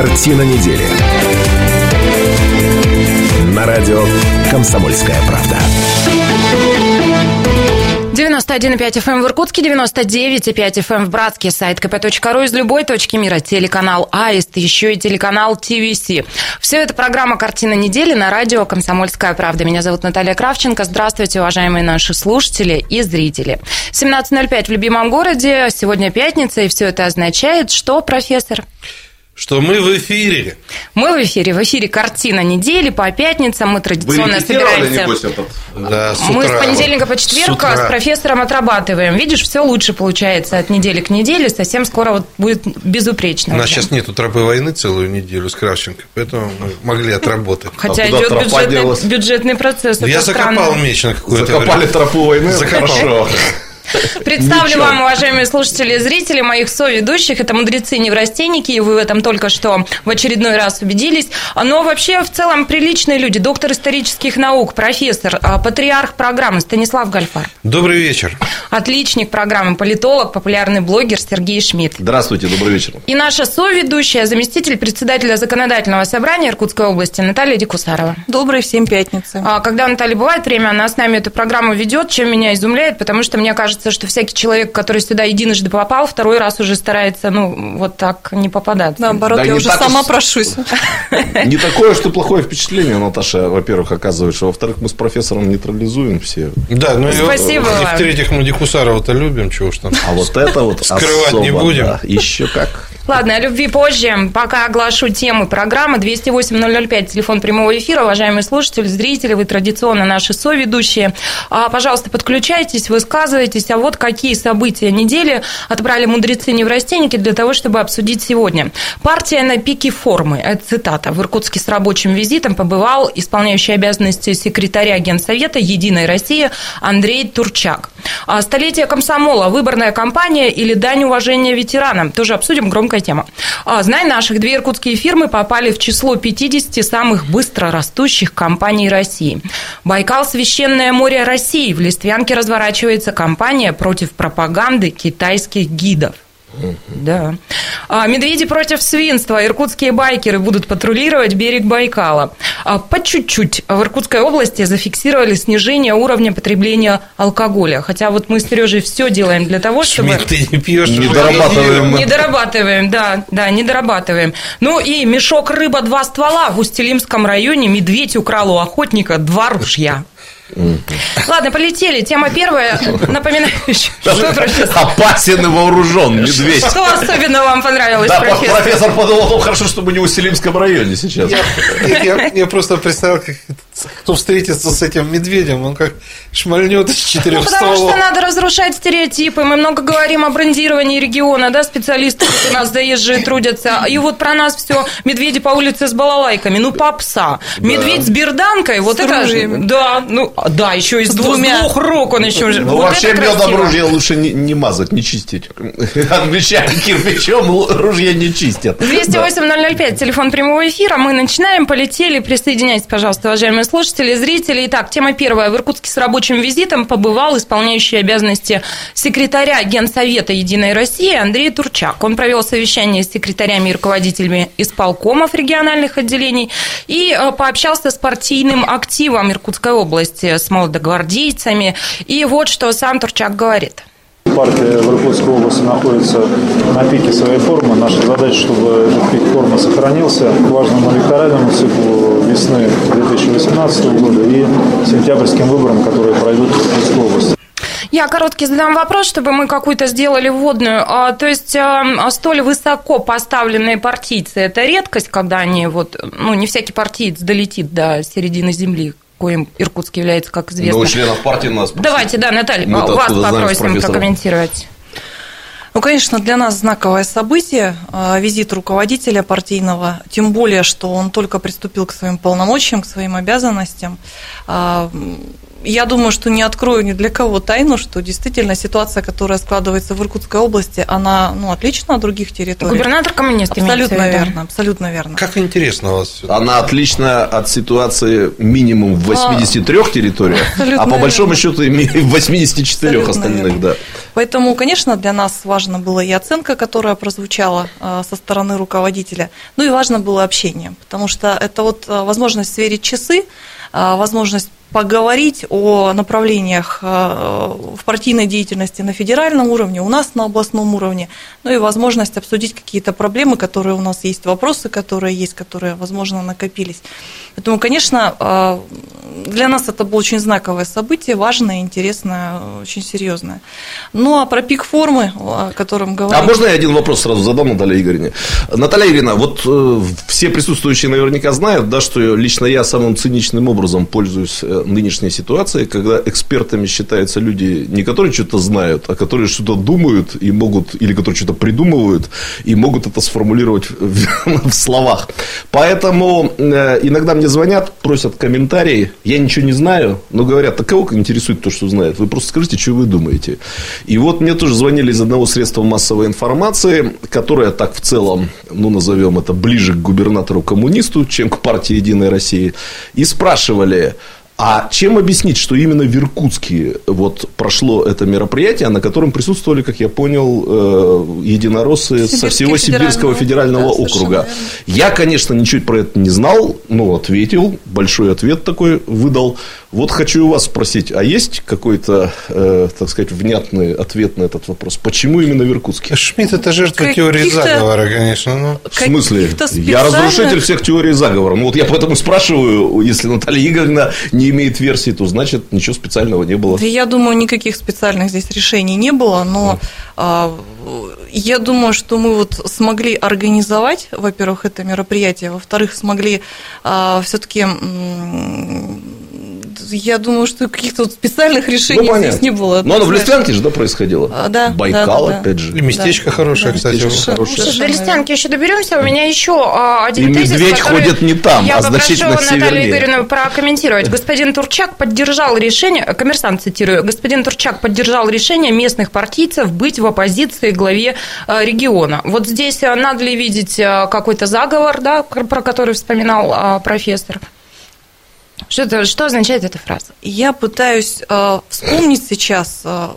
Картина недели. На радио «Комсомольская правда». 91,5 FM эм в Иркутске, 99,5 FM эм в Братске, сайт kp.ru из любой точки мира, телеканал АИСТ, еще и телеканал ТВС. Все это программа «Картина недели» на радио «Комсомольская правда». Меня зовут Наталья Кравченко. Здравствуйте, уважаемые наши слушатели и зрители. 17.05 в любимом городе, сегодня пятница, и все это означает, что, профессор? Что мы в эфире. Мы в эфире. В эфире «Картина недели» по пятницам. Мы традиционно Вы собираемся... Да, с Мы утра. с понедельника по четверг С с, утра. профессором отрабатываем. Видишь, все лучше получается от недели к неделе. Совсем скоро вот будет безупречно. У нас уже. сейчас нету тропы войны целую неделю с Кравченко, поэтому мы могли отработать. Хотя А идет бюджетный, делась? бюджетный процесс. Я закопал меч на какое-то Закопали время. тропу войны? Закопал. Хорошо. Представлю Ничего. вам, уважаемые слушатели и зрители, моих соведущих. Это мудрецы-неврастенники, и вы в этом только что в очередной раз убедились. Но вообще, в целом, приличные люди. Доктор исторических наук, профессор, а, патриарх программы Станислав Гальфар. Добрый вечер. Отличник программы, политолог, популярный блогер Сергей Шмидт. Здравствуйте, добрый вечер. И наша соведущая, заместитель председателя законодательного собрания Иркутской области Наталья Дикусарова. Доброй всем пятницы. А, Когда Наталья бывает время, она с нами эту программу ведет, чем меня изумляет, потому что мне кажется, что всякий человек, который сюда единожды попал, второй раз уже старается, ну, вот так не попадаться. Наоборот, Да я уже сама уж- прошусь. Не такое, что плохое впечатление, Наташа, во-первых, оказываешь, а во-вторых, мы с профессором нейтрализуем все. Да, ну и, Спасибо и в-третьих, мы Дикусарова-то любим, чего уж там. А вот это вот Скрывать не будем. да. Еще как. Ладно, о любви позже. Пока оглашу темы программы. 208-005, телефон прямого эфира. Уважаемые слушатели, зрители, вы традиционно наши соведущие. А, Пожалуйста, подключайтесь, высказывайтесь. А вот какие события недели отобрали мудрецы-неврастенники для того, чтобы обсудить сегодня. Партия на пике формы. Это цитата. В Иркутске с рабочим визитом побывал исполняющий обязанности секретаря Генсовета «Единой России» Андрей Турчак. А, Столетие комсомола, выборная кампания или дань уважения ветеранам. Тоже обсудим, громкая тема. А, Знай наших, две иркутские фирмы попали в число 50 самых быстро растущих компаний России. Байкал – священное море России. В Листвянке разворачивается кампания против пропаганды китайских гидов. Да. А, Медведи против свинства. Иркутские байкеры будут патрулировать берег Байкала. А, По чуть-чуть в Иркутской области зафиксировали снижение уровня потребления алкоголя. Хотя вот мы с Сережей все делаем для того, чтобы... Шмидт, ты не пьешь. Не дорабатываем. Не дорабатываем, да, да, не дорабатываем. Ну и мешок рыба два ствола в Устилимском районе медведь украл у охотника два ружья. Ладно, полетели. Тема первая. Напоминаю, что, профессор? Опасен и вооружен медведь. Что особенно вам понравилось, Да, профессор? профессор подумал, хорошо, что мы не в Уселимском районе сейчас. Я, я- я просто представил, как кто встретится с этим медведем, он как шмальнет из Ну, четырех потому стволов. что надо разрушать стереотипы. Мы много говорим о брендировании региона, да, специалисты у нас заезжие трудятся. И вот про нас все медведи по улице с балалайками. Ну, попса. Медведь с берданкой, вот С это... ружьями. Да, ну, да, еще и с, С двумя. двух рук он еще... Ну, вот вообще, медом ружье лучше не, не мазать, не чистить. Англичане кирпичом ружья не чистят. 208-005, телефон прямого эфира. Мы начинаем, полетели. Присоединяйтесь, пожалуйста, уважаемые слушатели зрители. Итак, тема первая. В Иркутске с рабочим визитом побывал исполняющий обязанности секретаря Генсовета «Единой России» Андрей Турчак. Он провел совещание с секретарями и руководителями исполкомов региональных отделений и э, пообщался с партийным активом Иркутской области, с молодогвардейцами. И вот что сам Турчак говорит. Партия в Иркутской области находится на пике своей формы. Наша задача, чтобы этот пик формы сохранился к важному электоральному циклу весны 2018 года и сентябрьским выборам, которые пройдут в Иркутской области. Я короткий задам вопрос, чтобы мы какую-то сделали вводную. А, то есть а, столь высоко поставленные партийцы – это редкость, когда они вот, ну, не всякий партиец долетит до середины земли, коим Иркутск является, как известно. Но у членов партии нас. Давайте, да, Наталья, Мы-то вас знаем попросим прокомментировать. Ну, конечно, для нас знаковое событие э, визит руководителя партийного, тем более, что он только приступил к своим полномочиям, к своим обязанностям. А, я думаю, что не открою ни для кого тайну, что действительно ситуация, которая складывается в Иркутской области, она ну, отлична от других территорий. Губернатор коммунист Абсолютно верно, абсолютно верно. Как интересно у вас всё. Она отлична от ситуации минимум в 83 территориях, Абсолютно а по большому верно. счету име- в 84 Абсолютно остальных, верно. да. Поэтому, конечно, для нас важно было и оценка, которая прозвучала э, со стороны руководителя, ну и важно было общение, потому что это вот э, возможность сверить часы, э, возможность поговорить о направлениях э, в партийной деятельности на федеральном уровне, у нас на областном уровне, ну и возможность обсудить какие-то проблемы, которые у нас есть, вопросы, которые есть, которые, возможно, накопились. Поэтому, конечно, э, для нас это было очень знаковое событие, важное, интересное, очень серьезное. Ну а про пик формы, о котором А говорили... можно я один вопрос сразу задам Наталье Игоревне? Наталья Игоревна, вот э, все присутствующие наверняка знают, да, что лично я самым циничным образом пользуюсь нынешней ситуацией, когда экспертами считаются люди, не которые что-то знают, а которые что-то думают и могут, или которые что-то придумывают и могут это сформулировать в, в словах. Поэтому э, иногда мне звонят, просят комментарии, я ничего не знаю, но говорят, так кого интересует то, что знает? Вы просто скажите, что вы думаете. И вот мне тоже звонили из одного средства массовой информации, которое так в целом, ну, назовем это, ближе к губернатору-коммунисту, чем к партии «Единая Россия», и спрашивали, а чем объяснить, что именно в Иркутске вот прошло это мероприятие, на котором присутствовали, как я понял, э, единороссы со Сибирский всего Сибирского федерального федерального округа, да, округа? Я, конечно, ничего про это не знал, но ответил, большой ответ такой выдал. Вот хочу у вас спросить, а есть какой-то, э, так сказать, внятный ответ на этот вопрос? Почему именно в Иркутске? Шмидт это жертва теории заговора, конечно. Ну. В смысле? Каких-то Я разрушитель всех теорий заговора. Ну, вот я поэтому спрашиваю, если Наталья Игоревна не имеет версии, то значит ничего специального не было. Да Я думаю, никаких специальных здесь решений не было, но а, я думаю, что мы вот смогли организовать, во-первых, это мероприятие, во-вторых, смогли все-таки я думаю, что каких-то вот специальных решений Ну, понятно. здесь не было. Но оно в Листвянке же, да, происходило? А, да, Байкал, да, да, опять же. И местечко Да. хорошее, Да. кстати. Местечко хорошее. До Листянки еще доберемся. У меня еще а, один И тезис, медведь который ходит не там, я а попрошу значительно Наталью севернее. Игоревну прокомментировать. Господин Турчак поддержал решение, коммерсант цитирую, господин Турчак поддержал решение местных партийцев быть в оппозиции главе а, региона. Вот здесь а, надо ли видеть какой-то заговор, да, про который вспоминал профессор? Что, это, что означает эта фраза? Я пытаюсь э, вспомнить сейчас, э,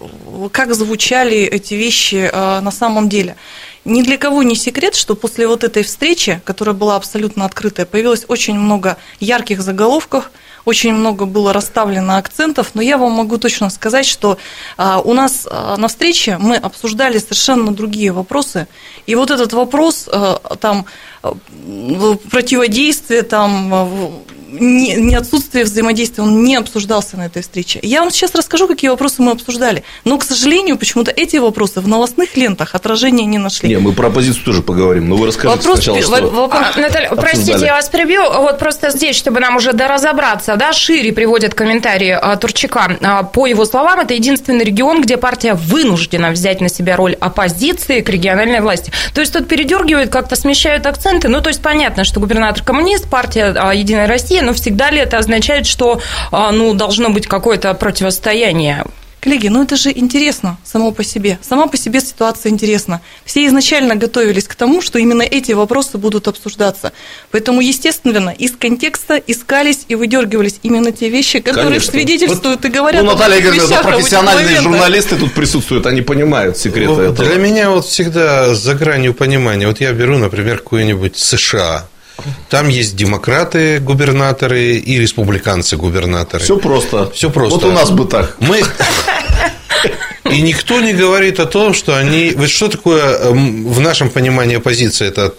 как звучали эти вещи э, на самом деле. Ни для кого не секрет, что после вот этой встречи, которая была абсолютно открытая, появилось очень много ярких заголовков, очень много было расставлено акцентов, но я вам могу точно сказать, что а, у нас а, на встрече мы обсуждали совершенно другие вопросы, и вот этот вопрос а, там в- противодействия, там в- не, не отсутствие взаимодействия, он не обсуждался на этой встрече. Я вам сейчас расскажу, какие вопросы мы обсуждали, но, к сожалению, почему-то эти вопросы в новостных лентах отражения не нашли. Не, мы про оппозицию тоже поговорим, но вы расскажите Вопрос, сначала, что... во- вопрос- А, Наталья, простите, обсуждали. я вас прибью. Вот просто здесь, чтобы нам уже доразобраться, да, шире приводят комментарии а, Турчака. А, По его словам, это единственный регион, где партия вынуждена взять на себя роль оппозиции к региональной власти. То есть тут передергивают, как-то смещают акценты. Ну, то есть понятно, что губернатор коммунист, партия а, Единая Россия, но всегда ли это означает, что а, ну, должно быть какое-то противостояние? Коллеги, ну это же интересно само по себе. Сама по себе ситуация интересна. Все изначально готовились к тому, что именно эти вопросы будут обсуждаться. Поэтому, естественно, из контекста искались и выдергивались именно те вещи, которые Конечно. свидетельствуют и говорят Ну, Наталья Игоревна, профессиональные журналисты тут присутствуют, они понимают секреты Вот этого. Для меня вот всегда за гранью понимания. Вот я беру, например, какую-нибудь США. Там есть демократы, губернаторы и республиканцы, губернаторы. Все просто. Всё просто. Вот у нас бы так. Мы... И никто не говорит о том, что они... Вот что такое эм, в нашем понимании оппозиция? Это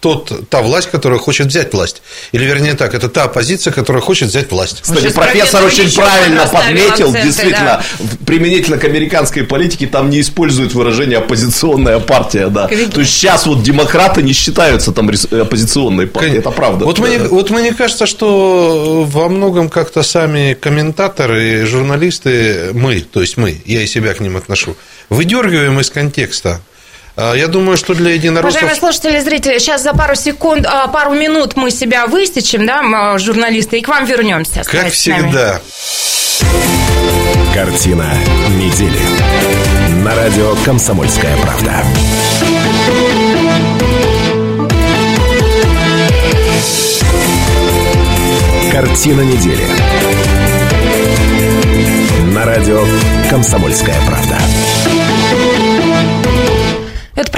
тот, та власть, которая хочет взять власть. Или, вернее так, это та оппозиция, которая хочет взять власть. Кстати, Сейчас профессор очень правильно подметил, акценты, действительно, в- применительно к американской политике там не используют выражение оппозиционная партия, да. То есть сейчас вот демократы не считаются там оппозиционной партией, это правда. Вот, Да, мне, да. вот мне кажется, что во многом как-то сами комментаторы, журналисты, мы, то есть мы, я и себя к ним отношу, выдергиваем из контекста Я думаю, что для единороссов... Уважаемые слушатели и зрители, сейчас за пару секунд, а, пару минут мы себя высечем, да, м, журналисты, и к вам вернемся. Как всегда. Картина недели. На радио «Комсомольская правда». Картина недели. На радио «Комсомольская правда».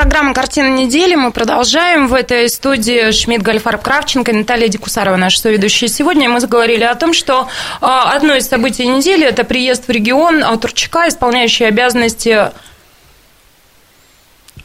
Программа «Картина недели». Мы продолжаем. В этой студии Шмидт, Гальфарб, Кравченко и Наталья Дикусарова, наши соведущие. Сегодня мы заговорили о том, что а, одно из событий недели – это приезд в регион а, Турчака, исполняющий обязанности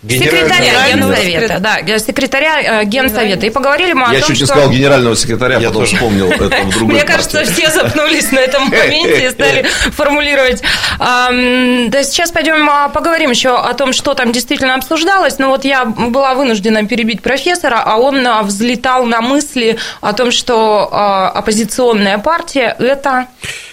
секретаря Генсовета. Да, секретаря э, Генсовета. И поговорили мы о Я том, чуть не что... сказал генерального секретаря, Я потом тоже. вспомнил это в другой Мне кажется, все запнулись на этом моменте и стали формулировать. Да, сейчас пойдем а, поговорим еще о том, что там действительно обсуждалось. Но вот я была вынуждена перебить профессора, а он а, взлетал на мысли о том, что а, оппозиционная партия – это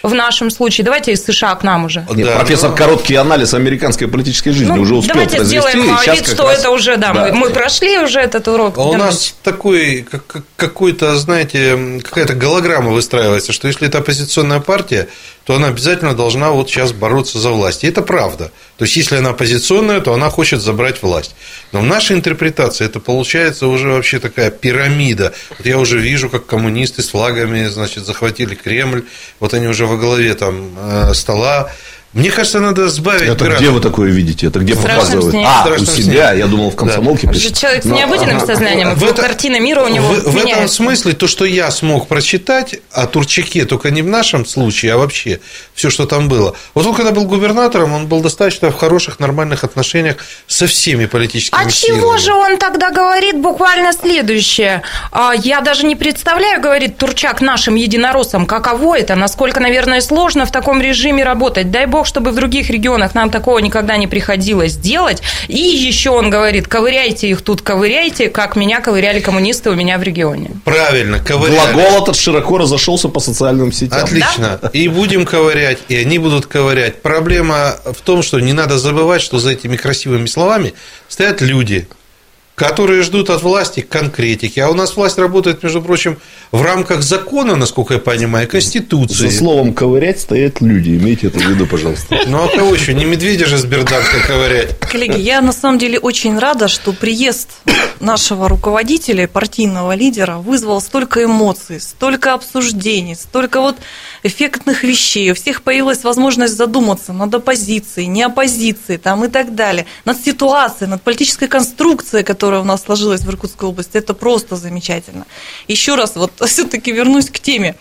в нашем случае... Давайте из США к нам уже. Нет, Да, профессор ну- короткий анализ американской политической жизни Ну, уже успел давайте произвести. сделаем и вид, что раз- это уже, да, мы, мы прошли уже этот урок. А у нас такой, как- как- какой-то, знаете, какая-то голограмма выстраивается, что если это оппозиционная партия, то она обязательно должна вот сейчас бороться за власть. И это правда. То есть, если она оппозиционная, то она хочет забрать власть. Но в нашей интерпретации это получается уже вообще такая пирамида. Вот я уже вижу, как коммунисты с флагами, значит, захватили Кремль, вот они уже во главе там э, стола. Мне кажется, надо сбавить Это градус. где вы такое видите? Это где В «Страшном показывают? сне». А, у «Страшном себя. сне». Я думал, в комсомолке пишет. человек с Ну, необычным ага. сознанием, В это- картина мира у него в, в этом смысле то, что я смог прочитать о Турчаке, только не в нашем случае, а вообще все, что там было. Вот он, когда был губернатором, он был достаточно в хороших, нормальных отношениях со всеми политическими А силами. чего же он тогда говорит буквально следующее? А, Я даже не представляю, говорит Турчак, нашим единороссам, каково это, насколько, наверное, сложно в таком режиме работать. Дай бог, чтобы в других регионах нам такого никогда не приходилось делать. И еще он говорит, ковыряйте их тут, ковыряйте, как меня ковыряли коммунисты у меня в регионе. Правильно, ковыряли. Глагол этот широко разошелся по социальным сетям. Отлично. И будем ковырять, и они будут ковырять. Проблема в том, что не надо забывать, что за этими красивыми словами стоят люди, которые ждут от власти конкретики. А у нас власть работает, между прочим, в рамках закона, насколько я понимаю, Конституции. За словом ковырять стоят люди. Имейте это в виду, пожалуйста. Ну а кого еще? Не медведя же с берданкой ковырять. Коллеги, я на самом деле очень рада, что приезд нашего руководителя, партийного лидера, вызвал столько эмоций, столько обсуждений, столько вот эффектных вещей. У всех появилась возможность задуматься над оппозицией, не оппозицией там, и так далее, над ситуацией, над политической конструкцией, которая у нас сложилась в Иркутской области. Это просто замечательно. Еще раз вот все-таки вернусь к теме.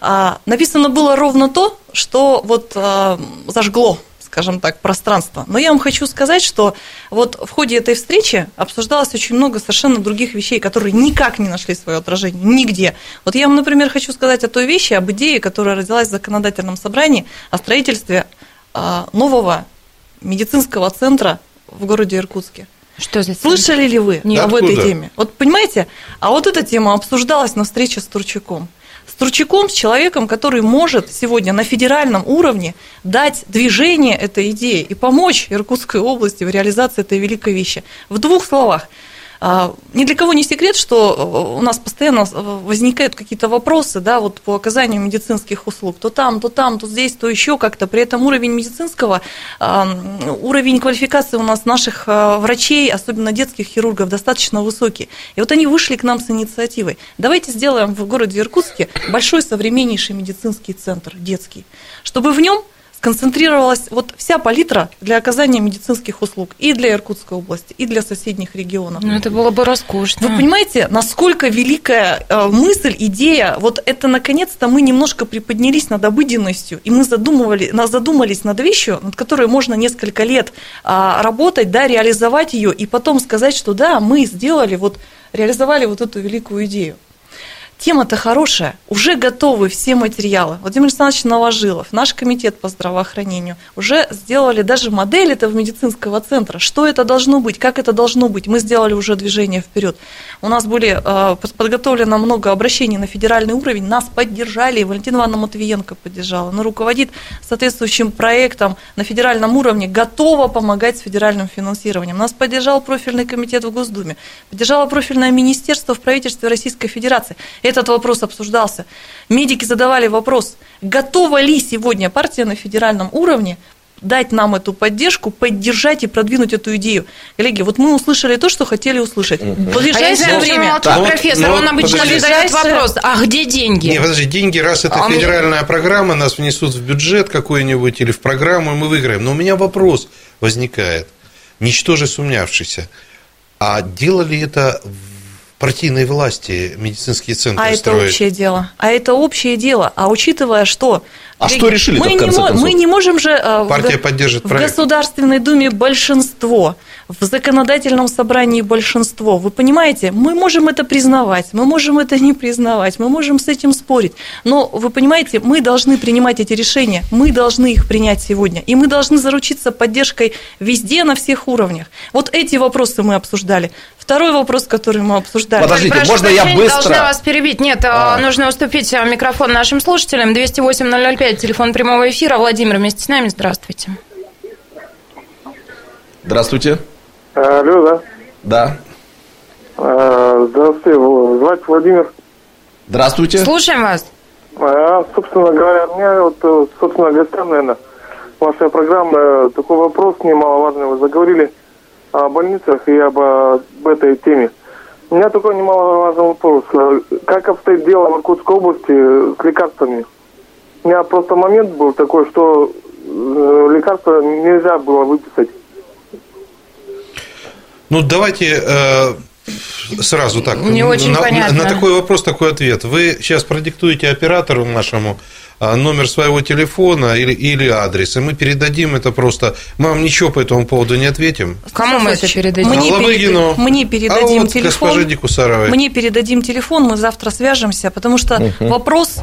А, Написано было ровно то, что вот а, зажгло скажем так, пространство. Но я вам хочу сказать, что вот в ходе этой встречи обсуждалось очень много совершенно других вещей, которые никак не нашли свое отражение, нигде. Вот я вам, например, хочу сказать о той вещи, об идее, которая родилась в законодательном собрании о строительстве а, нового медицинского центра в городе Иркутске. Что за Слышали ли вы Нет. об Откуда? этой теме? Вот понимаете, а вот эта тема обсуждалась на встрече с Турчаком. С Турчаком, с человеком, который может сегодня на федеральном уровне дать движение этой идеи и помочь Иркутской области в реализации этой великой вещи. В двух словах. А, Ни для кого не секрет, что э, у нас постоянно возникают какие-то вопросы да, вот по оказанию медицинских услуг. То там, то там, то здесь, то еще как-то. При этом уровень медицинского, уровень квалификации у нас наших а, врачей, особенно детских хирургов, достаточно высокий. И вот они вышли к нам с инициативой. Давайте сделаем в городе Иркутске большой современнейший медицинский центр, детский, чтобы в нем сконцентрировалась вот вся палитра для оказания медицинских услуг и для Иркутской области, и для соседних регионов. Ну, это было бы роскошно. Вы понимаете, насколько великая э, мысль, идея, вот это наконец-то мы немножко приподнялись над обыденностью, и мы задумывали, на- задумались над вещью, над которой можно несколько лет а, работать, да, реализовать ее, и потом сказать, что да, мы сделали, вот реализовали вот эту великую идею. Тема-то хорошая, уже готовы все материалы. Владимир Александрович Новожилов, наш комитет по здравоохранению, уже сделали даже модель этого медицинского центра. Что это должно быть, как это должно быть. Мы сделали уже движение вперед. У нас были э, подготовлено много обращений на федеральный уровень, нас поддержали, Валентина Ивановна Матвиенко поддержала. Она руководит соответствующим проектом на федеральном уровне, готова помогать с федеральным финансированием. Нас поддержал профильный комитет в Госдуме, поддержало профильное министерство в правительстве Российской Федерации. Этот вопрос обсуждался. Медики задавали вопрос, готова ли сегодня партия на федеральном уровне дать нам эту поддержку, поддержать и продвинуть эту идею. Коллеги, вот мы услышали то, что хотели услышать. В ближайшее а время... молчит Да. профессор, Ну, он обычно подожди. задает вопрос, а где деньги? Не, подожди, деньги, раз это А федеральная программа, нас внесут в бюджет какой-нибудь или в программу, и мы выиграем. Но у меня вопрос возникает, ничтоже сумнявшийся. А делали это в партийной власти медицинские центры А это строить? общее дело. А это общее дело. А учитывая, что... А что решили-то, мы в не, конце мо- концов? мы не можем же... э, в Партия го- поддержит В проект. Государственной Думе большинство, в законодательном собрании большинство. Вы понимаете, мы можем это признавать, мы можем это не признавать, мы можем с этим спорить. Но вы понимаете, мы должны принимать эти решения, мы должны их принять сегодня. И мы должны заручиться поддержкой везде, на всех уровнях. Вот эти вопросы мы обсуждали. Второй вопрос, который мы обсуждали. Подождите, Прошу можно я быстро? должна вас перебить. Нет, А. нужно уступить а, микрофон нашим слушателям. 208-005, телефон прямого эфира. Владимир вместе с нами, здравствуйте. Здравствуйте. Алло, да. Да. А, Здравствуйте, звать Владимир. Здравствуйте. Слушаем вас. А, собственно говоря, у меня вот, э, собственно, гостям, наверное, ваша программа, э, такой вопрос немаловажный. Вы заговорили о больницах и об, об этой теме. У меня такой немаловажный вопрос. Э, Как обстоит дело в Иркутской области с лекарствами? У меня просто момент был такой, что э, лекарства нельзя было выписать. Ну, давайте э, сразу так. Не очень на, понятно. на такой вопрос такой ответ. Вы сейчас продиктуете оператору нашему а, номер своего телефона или, или адрес, и мы передадим это просто. Мы вам ничего по этому поводу не ответим. Кому мы это передадим? Мне, Лобыгину. перед- мне передадим а вот телефон. госпоже Дикусаровой. Мне передадим телефон, мы завтра свяжемся, потому что вопрос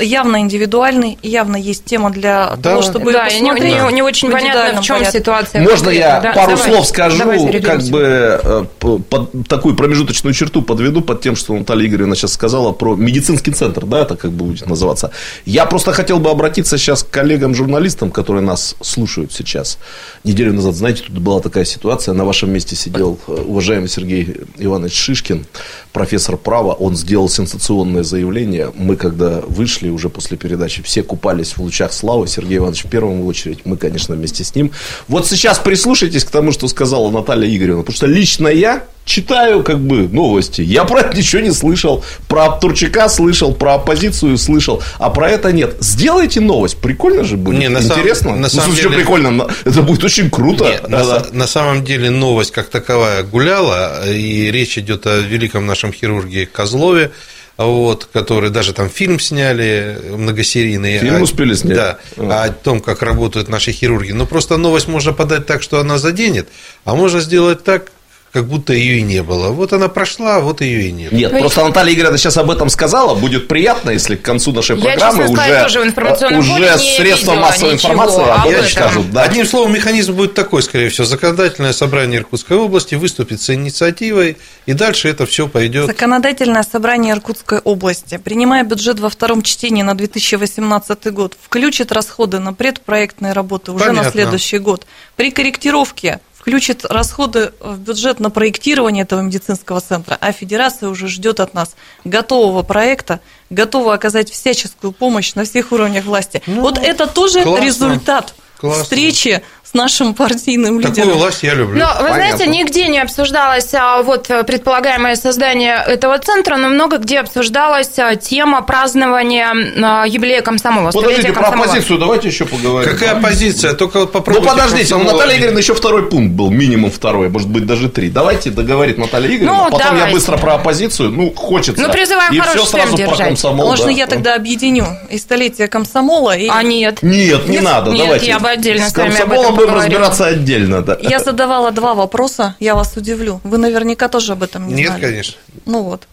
явно индивидуальный, и явно есть тема для Да. того, чтобы Да, и не, посмотреть не- не очень понятно, в чем порядке. ситуация. Можно я. Да, пару давай. слов скажу, Давай как бы э, под такую промежуточную черту подведу под тем, что Наталья Игоревна сейчас сказала про медицинский центр, да, это как бы будет называться. Я просто хотел бы обратиться сейчас к коллегам-журналистам, которые нас слушают сейчас. Неделю назад, знаете, тут была такая ситуация, на вашем месте сидел э, уважаемый Сергей Иванович Шишкин, профессор права, он сделал сенсационное заявление. Мы, когда вышли уже после передачи, все купались в лучах славы. Сергей Иванович в первую очередь, мы, конечно, вместе с ним. Вот сейчас прислушайтесь к тому, что сказала Наталья Игоревна, потому что лично я читаю как бы новости. Я про это ничего не слышал. Про Турчака слышал, про оппозицию слышал, а про это нет. Сделайте новость. Прикольно же будет. Не, на Интересно. на Ну, самом смысле, деле- прикольно. Это будет очень круто. Нет, на, на самом деле новость как таковая гуляла, и речь идет о великом нашем хирурге Козлове, вот, который даже там фильм сняли многосерийный. Фильм А- успели снять? Да, А. о том, как работают наши хирурги. Но просто новость можно подать так, что она заденет, а можно сделать так, как будто ее и не было. Вот она прошла, вот ее и нет. Нет, Ну, просто Наталья Игоревна сейчас об этом сказала. Будет приятно, если к концу нашей Я, программы сказать, уже, информационном уже средства видела массовой ничего информации об этом. скажут. Да. Одним словом, механизм будет такой, скорее всего. Законодательное собрание Иркутской области выступит с инициативой, и дальше это все пойдет. Законодательное собрание Иркутской области, принимая бюджет во втором чтении на 2018 год, включит расходы на предпроектные работы уже Понятно. на следующий год. При корректировке включит расходы в бюджет на проектирование этого медицинского центра, а федерация уже ждет от нас готового проекта, готова оказать всяческую помощь на всех уровнях власти. вот это тоже Ну, классно. результат Классно. встречи с нашим партийным лидером. Такую власть я люблю. Но, вы Понятно. знаете, нигде не обсуждалось а, вот предполагаемое создание этого центра, но много где обсуждалась а, тема празднования а, юбилея комсомола. Подождите, про комсомола. оппозицию давайте еще поговорим. Какая позиция? Только вот Ну попробуйте. подождите, у комсомола- Натальи Игоревны еще второй пункт был, минимум второй, может быть даже три. Давайте договорит Наталья Игоревна, Ну, потом я давайте. быстро про оппозицию, ну хочется. Ну, призываю И хороший все сразу темп про держать. комсомол. Можно да. я тогда объединю и столетие комсомола, и А нет. Нет, не Нет, надо, нет, давайте. я бы отдельно С комсомолом будем поговорим. разбираться отдельно, да. Я задавала два вопроса, я вас удивлю. Вы наверняка тоже об этом не Нет, знали. конечно. Ну вот.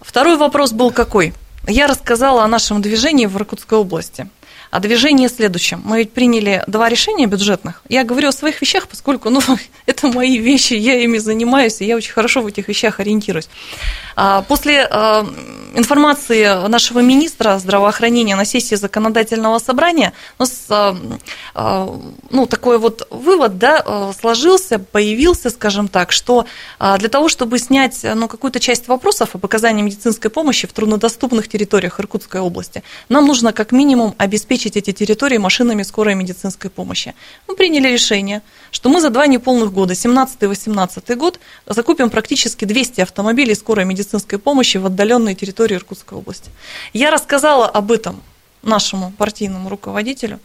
Второй вопрос был какой? Я рассказала о нашем движении в Иркутской области. А движение следующем. Мы ведь приняли два решения бюджетных. Я говорю о своих вещах, поскольку ну, это мои вещи, я ими занимаюсь, и я очень хорошо в этих вещах ориентируюсь. А, После а, информации нашего министра здравоохранения на сессии законодательного собрания у нас а, а, ну, такой вот вывод да, сложился, появился, скажем так, что для того, чтобы снять ну, какую-то часть вопросов об оказании медицинской помощи в труднодоступных территориях Иркутской области, нам нужно как минимум обеспечить эти территории машинами скорой медицинской помощи. Мы приняли решение, что мы за два неполных года, 17-18 год, закупим практически 200 автомобилей скорой медицинской помощи в отдаленные территории Иркутской области. Я рассказала об этом нашему партийному руководителю.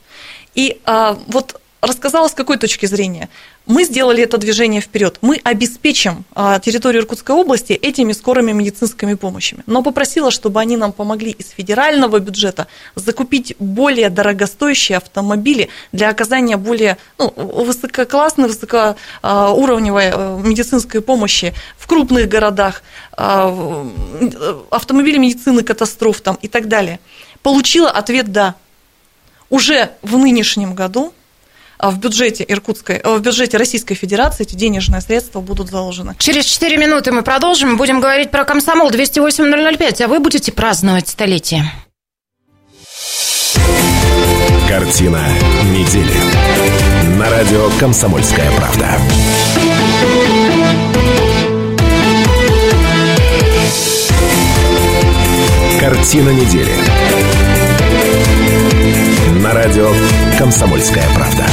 И а, вот рассказала с какой точки зрения. Мы сделали это движение вперед. Мы обеспечим а, территорию Иркутской области этими скорыми медицинскими помощями. Но попросила, чтобы они нам помогли из федерального бюджета закупить более дорогостоящие автомобили для оказания более ну, высококлассной, высокоуровневой э, медицинской помощи в крупных городах, а, в- автомобили медицины катастроф там, и так далее. Получила ответ «да». Уже в нынешнем году в бюджете Иркутской, э, в бюджете Российской Федерации эти денежные средства будут заложены. Через 4 минуты мы продолжим. Будем говорить про комсомол 208-005, а вы будете праздновать столетие. Картина недели. На радио «Комсомольская правда». Картина недели. На радио «Комсомольская правда».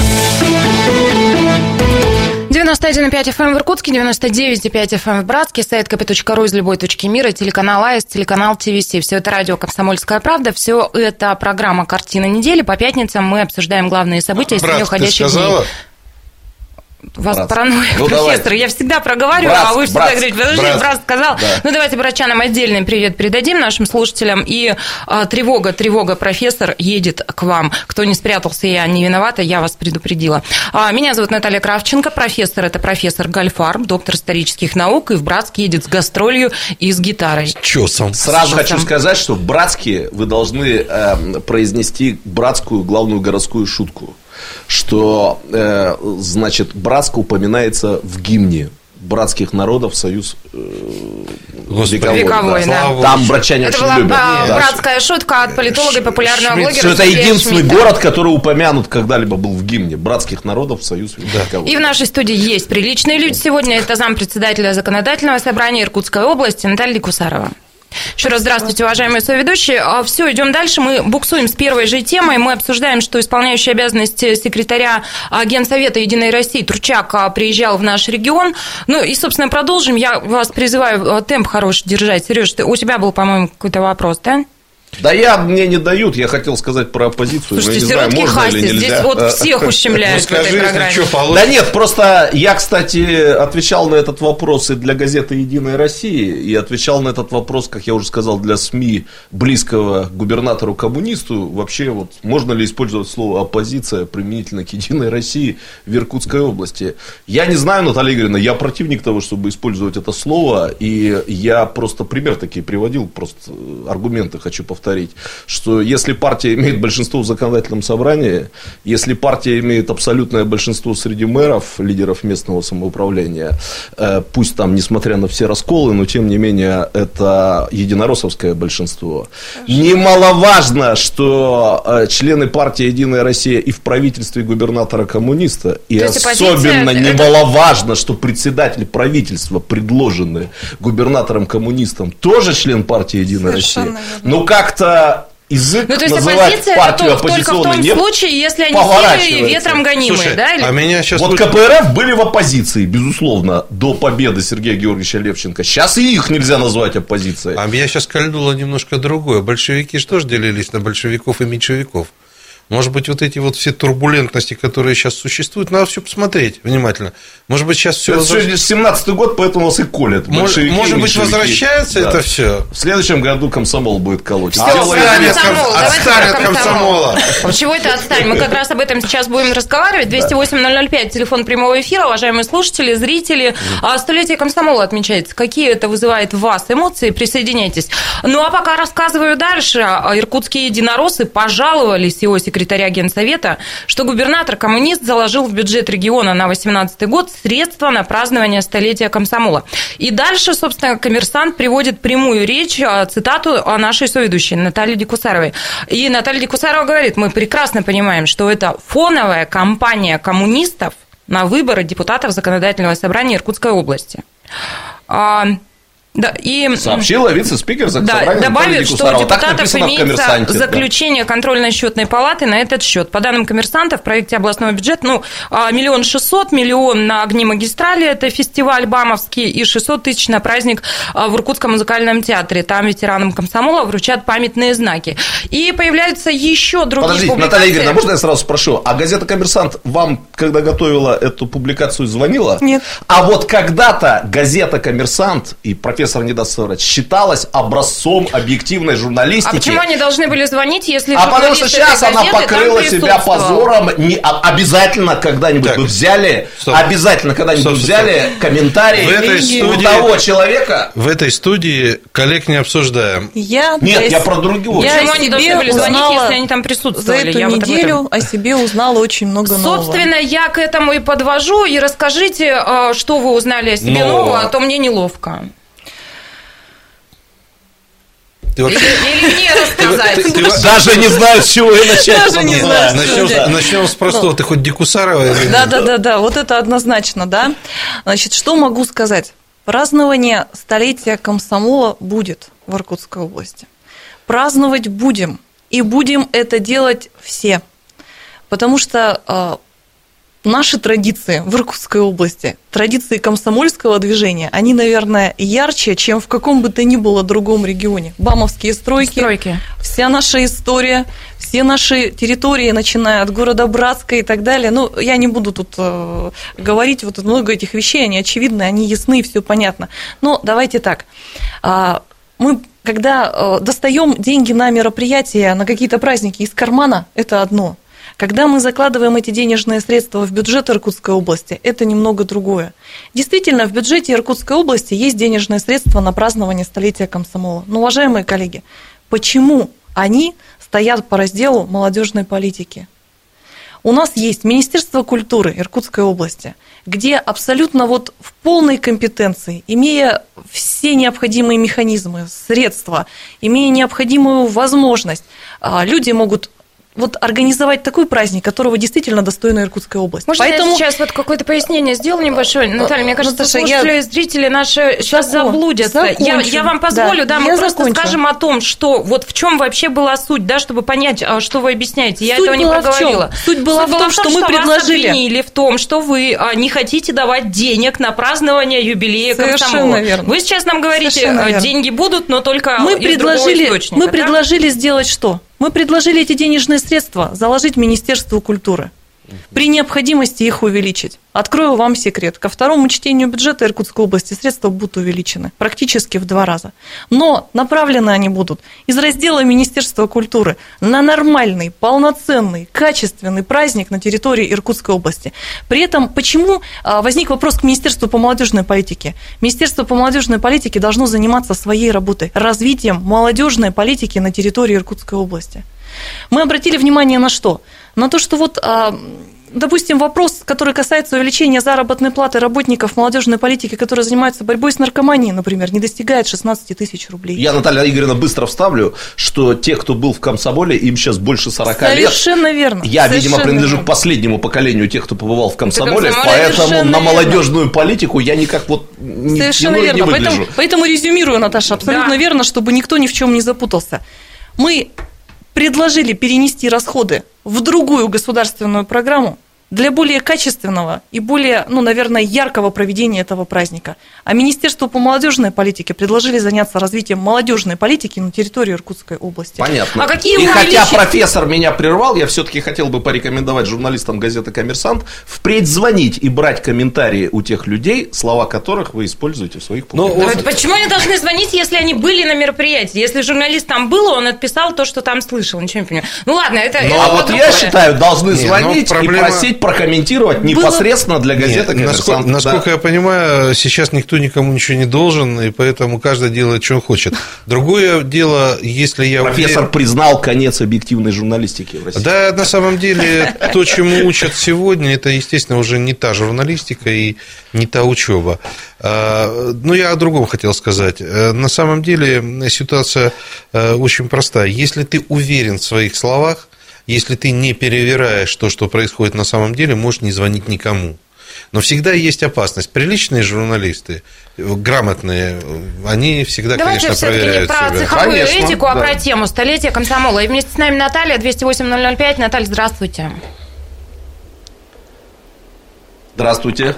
91,5 FM в Иркутске, 99,5 FM в Братске, сайт kp.ru из любой точки мира, телеканал АИС, телеканал ТВС. Все это радио «Комсомольская правда», все это программа «Картина недели». По пятницам мы обсуждаем главные события из уходящих дней. У вас паранойя, Ну, профессор. давай. Я всегда проговариваю, Брат, а вы всегда брат, говорите, подожди, брат. брат, сказал. Да. Ну, давайте брачанам отдельный привет передадим нашим слушателям. И а, тревога, тревога, профессор едет к вам. Кто не спрятался, я не виновата, я вас предупредила. А, меня зовут Наталья Кравченко, профессор, это профессор Гальфарб, доктор исторических наук, и в Братск едет с гастролью и с гитарой. Чё сам? Сразу Что хочу сказать, что братские вы должны э, произнести братскую главную городскую шутку, что э, значит братск упоминается в гимне братских народов Союз э, Господи. вековой. Вековой, да. Слава Там Это очень была любят. а, Да. братская шутка от политолога и популярного Шмидт, блогера. Что это единственный Шмидта. город, который упомянут когда-либо был в гимне братских народов Союз вековой. И в нашей студии есть приличные люди сегодня. Это зампредседателя законодательного собрания Иркутской области Наталья Кусарова. Еще раз здравствуйте, уважаемые соведущие. Все, идем дальше. Мы буксуем с первой же темой. Мы обсуждаем, что исполняющий обязанности секретаря а, Генсовета Единой России Турчак а, приезжал в наш регион. Ну и, собственно, продолжим. Я вас призываю а, темп хороший держать. Сереж, у тебя был, по-моему, какой-то вопрос, да? Да я, мне не дают, я хотел сказать про оппозицию, Слушайте, но я не знаю, можно Хасти, или нельзя. здесь вот всех Ну ущемляют в скажи, этой если программе. что, Да нет, просто я, кстати, отвечал на этот вопрос и для газеты «Единая Россия», и отвечал на этот вопрос, как я уже сказал, для СМИ близкого к губернатору-коммунисту. Вообще, вот можно ли использовать слово «оппозиция» применительно к «Единой России» в Иркутской области? Я не знаю, Наталья Игоревна, я противник того, чтобы использовать это слово, и я просто пример такие приводил, просто э, аргументы хочу повторить, что если партия имеет большинство в законодательном собрании, если партия имеет абсолютное большинство среди мэров, лидеров местного самоуправления, э, пусть там, несмотря на все расколы, но тем не менее это единороссовское большинство. Немаловажно, что э, члены партии «Единая Россия» и в правительстве губернатора коммуниста, и То оппозиция особенно это- немаловажно, что председатель правительства, предложенный губернатором-коммунистом, тоже член партии «Единая Совершенно Россия». верно. Ну, как-то язык Ну, то есть называть оппозиция партию это только в том оппозиционной не случае, если они силой ветром гонимые, Слушай, да? или- а меня сейчас... Вот КПРФ были в оппозиции, безусловно, до победы Сергея Георгиевича Левченко. Сейчас и их нельзя назвать оппозицией. А меня сейчас кольнуло немножко другое. Большевики же тоже делились на большевиков и меньшевиков. Может быть, вот эти вот все турбулентности, которые сейчас существуют, надо все посмотреть внимательно. Может быть, сейчас все... Это сегодня 17 год, поэтому вас и колят. Может, может быть, возвращается Да. это все? В следующем году комсомол будет колоть. Правильно. Отстанет, комсомол, отстанет про комсомола. Чего это отстань? Мы как раз об этом сейчас будем разговаривать. 208-005, телефон прямого эфира, уважаемые слушатели, зрители. А столетие комсомола отмечается. Какие это вызывает в вас эмоции? Присоединяйтесь. Ну, а пока рассказываю дальше. Иркутские единороссы пожаловались его секретаря Генсовета, что губернатор-коммунист заложил в бюджет региона на 2018 год средства на празднование столетия комсомола. И дальше, собственно, коммерсант приводит прямую речь, а, цитату о нашей соведущей Наталье Дикусаровой. И Наталья Дикусарова говорит, мы прекрасно понимаем, что это фоновая кампания коммунистов на выборы депутатов Законодательного собрания Иркутской области. Да, и... Сообщила вице-спикер Да, Заксобрания добавит, что у депутатов имеется «Коммерсанте», да. заключение контрольно-счетной палаты на этот счет. По данным коммерсанта, в проекте областного бюджета, ну, а, миллион шестьсот, миллион на огни магистрали, это фестиваль Бамовский, и 600 тысяч на праздник а, в Иркутском музыкальном театре. Там ветеранам комсомола вручат памятные знаки. И появляются еще другие Подождите, публикации. Наталья Игоревна, можно я сразу спрошу? А газета «Коммерсант» вам, когда готовила эту публикацию, звонила? Нет. А вот когда-то газета «Коммерсант» и профессор не даст соврать, считалась образцом объективной журналистики. А почему они должны были звонить, если А потому что сейчас она газеты там покрыла себя позором. Не, а- обязательно когда-нибудь Так, бы взяли, стоп. обязательно когда-нибудь Стоп, стоп, взяли комментарии В этой у студии- того человека. В этой студии коллег не обсуждаем. Я, Нет, то я есть, про другого. Я Почему они должны были звонить, если они там За присутствовали? эту Я вот об этом. неделю о себе узнала очень много нового. Собственно, я к этому и подвожу. И расскажите, э, что вы узнали о себе Нового. нового, а то мне неловко. Ты вообще... Или, или мне рассказать. ты- ты- Даже не знаю, с чего и начать. Даже не знаю, Начнем, начнем с простого. Ты хоть Дикусарова Да, да, да, да, вот это однозначно, да. Значит, что могу сказать? Празднование столетия комсомола будет в Иркутской области. Праздновать будем. И будем это делать все. Потому что э, наши традиции в Иркутской области, традиции комсомольского движения, они, наверное, ярче, чем в каком бы то ни было другом регионе. Бамовские стройки, Стройки. вся наша история, все наши территории, начиная от города Братска и так далее. Ну, я не буду тут э, говорить, вот много этих вещей, они очевидны, они ясны, все понятно. Но давайте так. А, мы, когда э, достаем деньги на мероприятия, на какие-то праздники из кармана, это одно. Когда мы закладываем эти денежные средства в бюджет Иркутской области, это немного другое. Действительно, в бюджете Иркутской области есть денежные средства на празднование столетия комсомола. Но, уважаемые коллеги, почему они стоят по разделу молодежной политики? У нас есть Министерство культуры Иркутской области, где абсолютно вот в полной компетенции, имея все необходимые механизмы, средства, имея необходимую возможность, а, люди могут вот организовать такой праздник, которого действительно достойна Иркутская область. Можно я сейчас вот какое-то пояснение сделаю небольшое? Наталья, мне кажется, Наташа, слушатели я- и зрители наши сейчас Закон- заблудятся. Я, закончу. я вам позволю, да, Да, мы я просто закончу. скажем о том, что вот в чем вообще была суть, да, чтобы понять, а, что вы объясняете. Я Суть этого не проговорила. Суть была в том, что мы вас предложили. обвинили в том, что вы а, не хотите давать денег на празднование юбилея Совершенно комсомола. верно. Вы сейчас нам говорите, Совершенно а, верно. деньги будут, но только мы из предложили, мы так? предложили сделать что? Мы предложили эти денежные средства заложить Министерству культуры. При необходимости их увеличить. Открою вам секрет. Ко второму чтению бюджета Иркутской области средства будут увеличены практически в два раза. Но направлены они будут из раздела Министерства культуры на нормальный, полноценный, качественный праздник на территории Иркутской области. При этом почему а, возник вопрос к Министерству по молодежной политике? Министерство по молодежной политике должно заниматься своей работой, развитием молодежной политики на территории Иркутской области. Мы обратили внимание на что? На то, что вот, а, допустим, вопрос, который касается увеличения заработной платы работников молодежной политики, которые занимаются борьбой с наркоманией, например, не достигает 16 тысяч рублей. Я, Наталья Игоревна, быстро вставлю, что те, кто был в комсомоле, им сейчас больше 40 лет. Совершенно верно. Я, видимо, Совершенно принадлежу верно. к последнему поколению тех, кто побывал в комсомоле, комсомоле поэтому совершенно на верно. молодежную политику я никак вот не, Совершенно и верно. не выгляжу. Поэтому, поэтому резюмирую, Наташа, абсолютно Да. верно, чтобы никто ни в чем не запутался. Мы предложили перенести расходы в другую государственную программу для более качественного и более, ну, наверное, яркого проведения этого праздника. А Министерству по молодежной политике предложили заняться развитием молодежной политики на территории Иркутской области. Понятно. А какие И хотя увеличить? профессор меня прервал, я все-таки хотел бы порекомендовать журналистам газеты «Коммерсант» впредь звонить и брать комментарии у тех людей, слова которых вы используете в своих Ну, публикациях. Вот Почему они должны звонить, если они были на мероприятии? Если журналист там был, он отписал то, что там слышал. Ничего не понимаю. Ну ладно, это... Ну, а вот другое. я считаю, должны Не, ну, звонить проблема- и просить прокомментировать непосредственно для газеты Нет, насколько, Да. я понимаю, сейчас никто никому ничего не должен, и поэтому каждый делает, что он хочет. Другое дело, если я Профессор уверен- признал конец объективной журналистики в России. Да, на самом деле, то, чему учат сегодня, это, естественно, уже не та журналистика и не та учеба. Но я о другом хотел сказать. Э, На самом деле ситуация э, очень простая. Если ты уверен в своих словах, если ты не перевираешь то, что происходит на самом деле, можешь не звонить никому. Но всегда есть опасность. Приличные журналисты, грамотные, они всегда, Давайте конечно, все-таки не проверяют про себя. цеховую Конечно, этику, а да. про тему столетия комсомола. И вместе с нами Наталья, 208-005. Наталья, здравствуйте. Здравствуйте.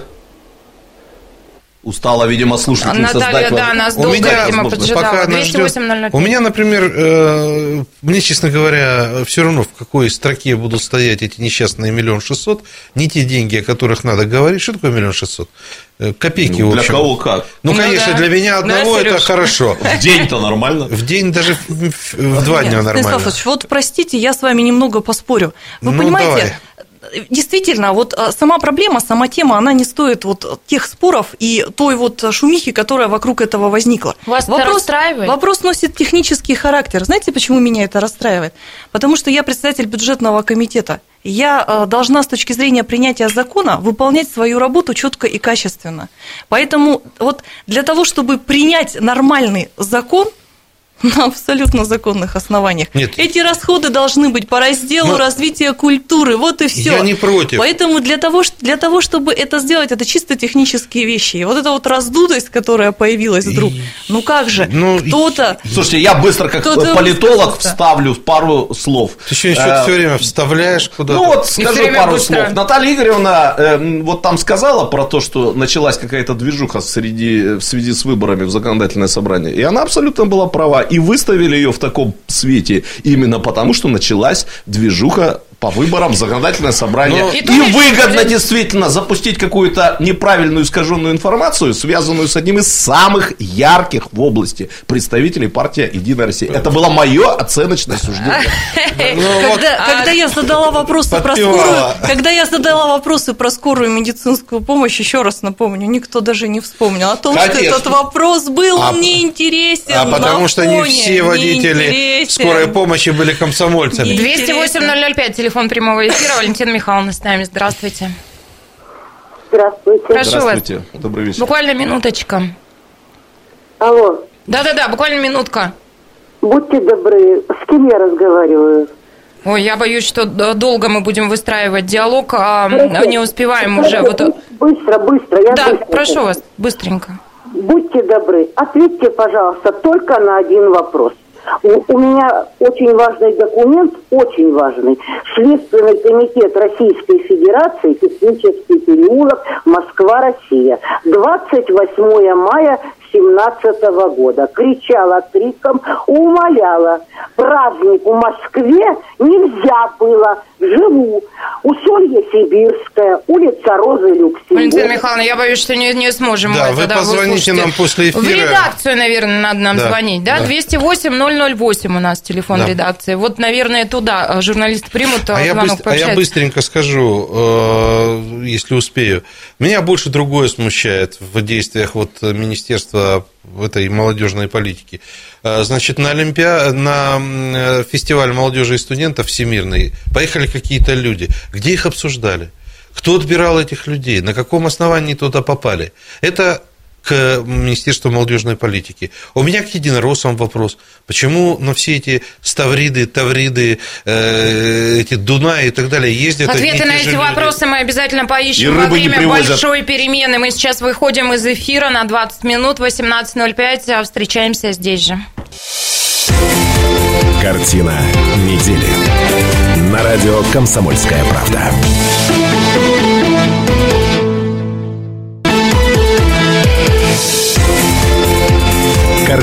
Устала, видимо, слушательница Наталья, да, нас У долго, меня, видимо, поджидала. пока она ждёт. 208-005. У меня, например, э, мне, честно говоря, все равно, в какой строке будут стоять эти несчастные миллион шестьсот, не те деньги, о которых надо говорить. Что такое миллион шестьсот? Э, Копейки, Ну, в для кого как? Ну, Ну конечно, да. для меня Да, одного это Серёж? хорошо. В день-то нормально. В день даже в, в- в два Нет, дня Станислав нормально. Ильич, вот простите, я с вами немного поспорю. Вы Ну, понимаете, действительно, вот а, сама проблема, сама тема, она не стоит вот тех споров и той вот шумихи, которая вокруг этого возникла. Вас это расстраивает? Вопрос носит технический характер. Знаете, почему меня это расстраивает? Потому что я председатель бюджетного комитета. Я а, должна с точки зрения принятия закона выполнять свою работу четко и качественно. Поэтому вот для того, чтобы принять нормальный закон, на абсолютно законных основаниях. Нет. Эти расходы должны быть по разделу Но- развития культуры. Вот и все. Я не против. Поэтому для того, для того, чтобы это сделать, это чисто технические вещи. И вот эта вот раздутость, которая появилась вдруг, И- ну как же, Ну, кто-то... Слушайте, я быстро, как Кто-то политолог, высказался. вставлю пару слов. Ты что, еще Э, все время вставляешь куда-то? Ну вот время пару быстро. слов. Наталья Игоревна э, вот там сказала про то, что началась какая-то движуха среди, в связи с выборами в законодательное собрание. И она абсолютно была права. И выставили ее в таком свете именно потому, что началась движуха по выборам законодательное собрание. Но- И, И ведь выгодно люди- действительно запустить какую-то неправильную искаженную информацию, связанную с одним из самых ярких в области представителей партии «Единая Россия». Это было мое оценочное суждение. Ну, Когда, я задала вопросы про скорую, когда я задала вопросы про скорую медицинскую помощь, еще раз напомню, никто даже не вспомнил о том, что этот вопрос был А- мне интересен. а потому что не все водители скорой помощи были комсомольцами. И- 208-005, телефон прямого эфира. Валентина Михайловна с нами. Здравствуйте. Здравствуйте. Прошу вас. Здравствуйте. Добрый вечер. Буквально минуточка. Алло, Да-да-да, буквально минутка. будьте добры, с кем я разговариваю? Ой, я боюсь, что долго мы будем выстраивать диалог, а не успеваем уже. Вот... Быстро, быстро, я Да, быстро. прошу вас, быстренько. Будьте добры, ответьте, пожалуйста, только на один вопрос. У, у меня очень важный документ, очень важный. Следственный комитет Российской Федерации, технический переулок, Москва, Россия. 28 мая 17 года. Кричала криком, умоляла. Праздник в Москве нельзя было. Живу. Усолье Сибирское, улица Розы Люксембург. Валентина Михайловна, я боюсь, что не, не сможем Да, вы позвоните нам после В эфира. редакцию, наверное, надо нам Да, звонить, да? да. 208-008 у нас телефон Да. редакции. Вот, наверное, туда э, журналисты примут А я, звонок, быс- а я быстренько скажу, э, если успею. Меня больше другое смущает в действиях вот Министерства этой молодежной политики. Э, Значит, на Олимпиа... на м, фестиваль молодежи и студентов всемирный поехали какие-то люди. Где их обсуждали? Кто отбирал этих людей? На каком основании туда попали? Это к Министерству молодежной политики. У меня к единороссам вопрос. Почему на все эти ставриды, тавриды, э, эти Дунаи и так далее ездят Ответы на эти люди? вопросы мы обязательно поищем во время большой перемены. Мы сейчас выходим из эфира на 20 минут, 18.05. а Встречаемся здесь же. Картина недели. На радио «Комсомольская правда».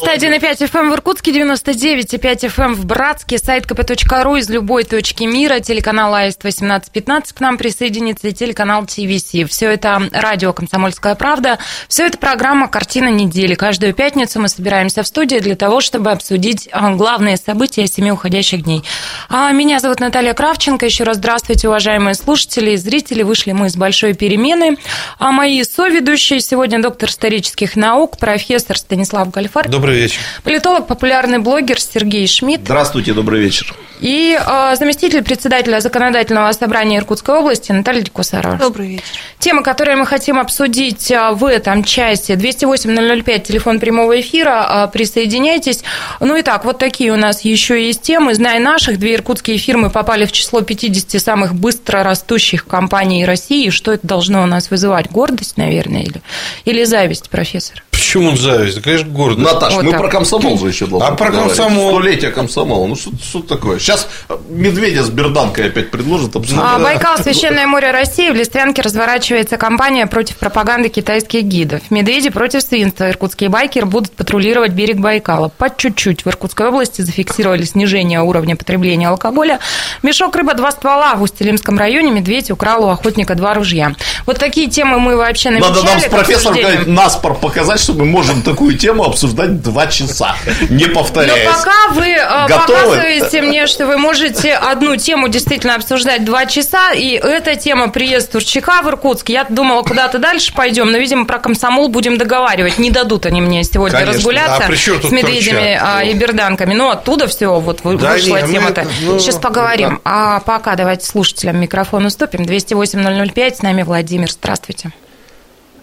91,5 FM в Иркутске, 99,5 FM в Братске, сайт kp.ru из любой точки мира, телеканал АИСТ 1815 к нам присоединится и телеканал ТВС. Все это радио «Комсомольская правда», все это программа «Картина недели». Каждую пятницу мы собираемся в студии для того, чтобы обсудить а, главные события семи уходящих дней. А, меня зовут Наталья Кравченко. Еще раз здравствуйте, уважаемые слушатели и зрители. Вышли мы из большой перемены. А мои соведущие сегодня доктор исторических наук, профессор Станислав Гальфар. Добрый вечер. Политолог, популярный блогер Сергей Шмидт. Здравствуйте, добрый вечер. И э, заместитель председателя Законодательного собрания Иркутской области Наталья Дикусарова. Добрый вечер. Темы, которые мы хотим обсудить э, в этом часе. 208-005, телефон прямого эфира. Э, Присоединяйтесь. Ну и так, вот такие у нас еще есть темы. Зная наших, две иркутские фирмы попали в число 50 самых быстро растущих компаний России. Что это должно у нас вызывать? Гордость, наверное, или, или зависть, профессор? Почему зависть? Да, конечно, гордость. Наташ, Вот мы так. про комсомол же еще должны А про комсомол? Столетие комсомола. Ну, что, что такое? Сейчас Медведя с Берданкой опять предложат обсудить. А, Байкал, Священное море России. В Листвянке разворачивается кампания против пропаганды китайских гидов. Медведи против свинства. Иркутские байкеры будут патрулировать берег Байкала. По чуть-чуть. В Иркутской области зафиксировали снижение уровня потребления алкоголя. Мешок рыба два ствола. В Устилимском районе медведь украл у охотника два ружья. Вот такие темы мы вообще намечали. Надо нам с профессором наспор показать, что мы можем такую тему обсуждать два часа, не Но повторяясь. пока вы э, Готовы? показываете мне, что вы можете одну тему действительно обсуждать два часа, и эта тема приезд Турчака в Иркутск, я думала, куда-то дальше пойдем, но, видимо, про комсомол будем договаривать. Не дадут они мне сегодня Конечно. разгуляться А при чем тут с медведями Турчак? а, и берданками. Ну, оттуда все вот Да вышла не, мы тема-то. ну, Сейчас поговорим. А пока давайте слушателям микрофон уступим. 208-005, с нами Владимир. Здравствуйте.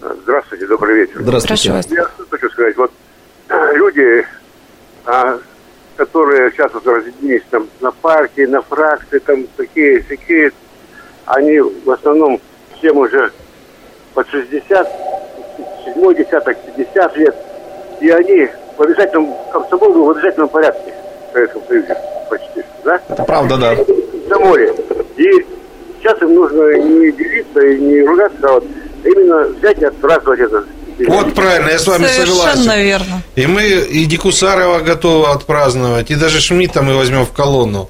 Здравствуйте, добрый вечер. Вас. Я хочу сказать, вот люди, а, которые сейчас вот разъединились там на партии, на фракции, там такие, такие, они в основном всем уже под 60, седьмой десяток, 50 лет, и они в обязательном комсомоле в обязательном порядке в Советском Союзе почти, да? Это правда, да. на море. И сейчас им нужно не делиться и не ругаться, а вот именно взять и отпраздновать это. Вот правильно, я с вами Совершенно согласен. верно. И мы и Дикусарова готовы отпраздновать, и даже Шмидта мы возьмем в колонну.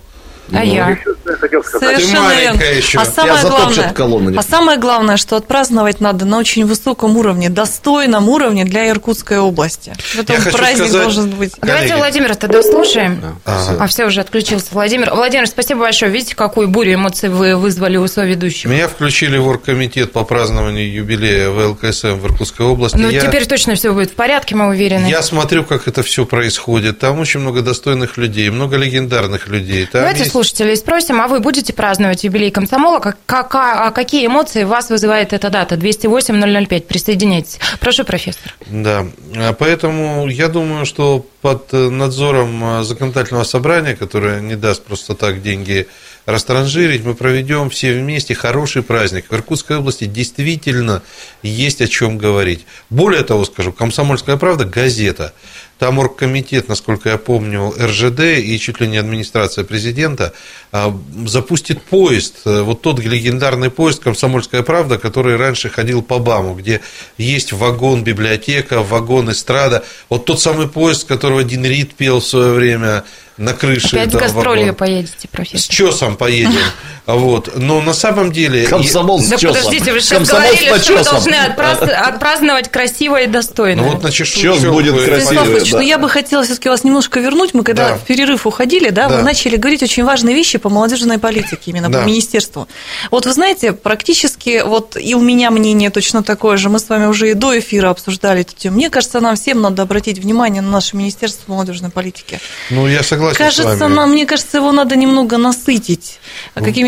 А я? Еще что я. Совершенно верно. еще. А самое Я главное, колонны а самое главное, что отпраздновать надо на очень высоком уровне, достойном уровне для Иркутской области. Хочу праздник сказать- должен быть. Давайте Коллеги. Владимира тогда слушаем. Ага. А все, уже отключился Владимир. Владимир, спасибо большое. Видите, какую бурю эмоций вы вызвали у соведущих? Меня включили в оргкомитет по празднованию юбилея ВЛКСМ в Иркутской области. Ну, Я- теперь точно все будет в порядке, мы уверены. Я смотрю, как это все происходит. Там очень много достойных людей, много легендарных людей. Там Давайте есть- слушателей спросим, а вы будете праздновать юбилей комсомола? Как, как- а какие эмоции вас вызывает эта дата? 208-005. Присоединяйтесь. Прошу, профессор. Да, А поэтому я думаю, что под э, надзором э, законодательного собрания, которое не даст просто так деньги растранжирить, мы проведем все вместе хороший праздник. В Иркутской области действительно есть о чем говорить. Более того, скажу, «Комсомольская правда» – газета. Там оргкомитет, насколько я помню, РЖД и чуть ли не администрация президента а, запустит поезд, э, вот тот легендарный поезд «Комсомольская правда», который раньше ходил по БАМу, где есть вагон библиотека, вагон эстрада. Вот тот самый поезд, с которого Дин Рид пел в свое время на крыше. Опять с этого гастролью вагона. поедете, С профессор. чесом поедем. Вот. Но на самом деле... Комсомол с Да чесом. подождите, вы сейчас Комсомол с говорили, что мы должны отпраздновать, отпраздновать красиво и достойно. Ну вот на чешу Чес будет красивый. Станислав Ильич, да. ну я бы хотела все-таки вас немножко вернуть. Мы когда Да. в перерыв уходили, да, Да. вы начали говорить очень важные вещи по молодежной политике, именно Да. по министерству. Вот вы знаете, практически, вот и у меня мнение точно такое же, мы с вами уже и до эфира обсуждали эту тему. Мне кажется, нам всем надо обратить внимание на наше Министерство молодежной политики. Ну, я согласен с Кажется, вами. нам, мне кажется, его надо немного насытить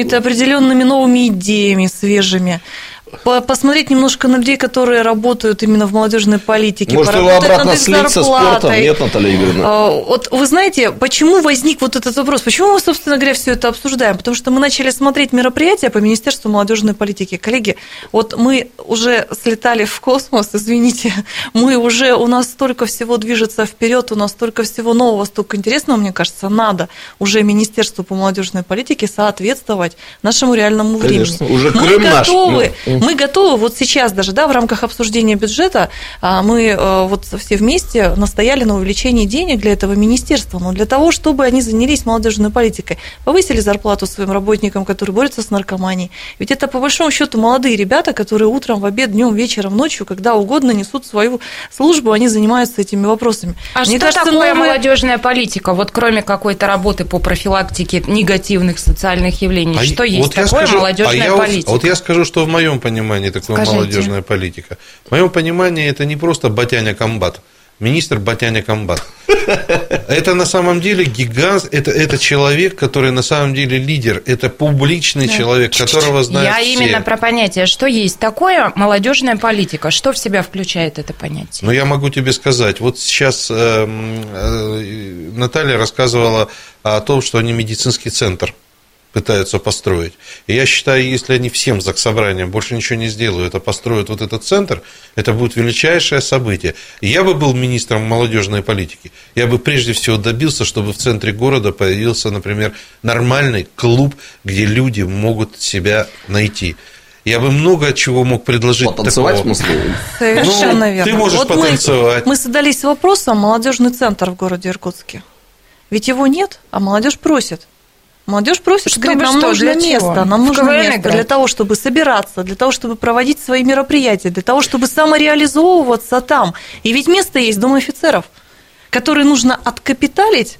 какими-то определенными новыми идеями, свежими. По- посмотреть немножко на людей, которые работают именно в молодежной политике. Может, его обратно слить со спортом? Нет, Наталья Игоревна? А, Вот вы знаете, почему возник вот этот вопрос? Почему мы, собственно говоря, все это обсуждаем? Потому что мы начали смотреть мероприятия по Министерству молодежной политики. Коллеги, вот мы уже слетали в космос, извините, мы уже, у нас столько всего движется вперед, у нас столько всего нового, столько интересного, мне кажется, надо уже Министерству по молодежной политике соответствовать нашему реальному Конечно, времени. уже мы Крым наш. готовы, Ну, мы готовы вот сейчас даже, да, в рамках обсуждения бюджета а, мы э, вот все вместе настояли на увеличении денег для этого министерства, но для того, чтобы они занялись молодежной политикой, повысили зарплату своим работникам, которые борются с наркоманией. Ведь это по большому счету молодые ребята, которые утром, в обед, днем, вечером, ночью, когда угодно несут свою службу, они занимаются этими вопросами. А Мне что кажется, такое новые- молодежная политика? Вот кроме какой-то работы по профилактике негативных социальных явлений, А что есть вот такое скажу- молодежная а я вот- политика? Вот я скажу, что в моем понимании такое Скажите. молодежная политика. В моем понимании это не просто батяня комбат. Министр Батяня Комбат. Это на самом деле гигант, это, это человек, который на самом деле лидер, это публичный человек, которого знают Я все. именно про понятие, что есть такое молодежная политика, что в себя включает это понятие? Но я могу тебе сказать, вот сейчас эм, э, Наталья рассказывала о том, что они медицинский центр пытаются построить. И я считаю, если они всем заксобранием больше ничего не сделают, а построят вот этот центр, это будет величайшее событие. И я бы был министром молодежной политики. Я бы прежде всего добился, чтобы в центре города появился, например, нормальный клуб, где люди могут себя найти. Я бы много чего мог предложить. Потанцевать, в такого. смысле? Совершенно Ну, верно. ты можешь вот потанцевать. Мы, мы задались вопросом молодежный центр в городе Иркутске. Ведь его нет, а молодежь просит. Молодежь просит, Чтобы говорит, нам что, нужно для чего? место, нам нужно место играть? для того, чтобы собираться, для того, чтобы проводить свои мероприятия, для того, чтобы самореализовываться там. И ведь место есть Дом офицеров, который нужно откапиталить,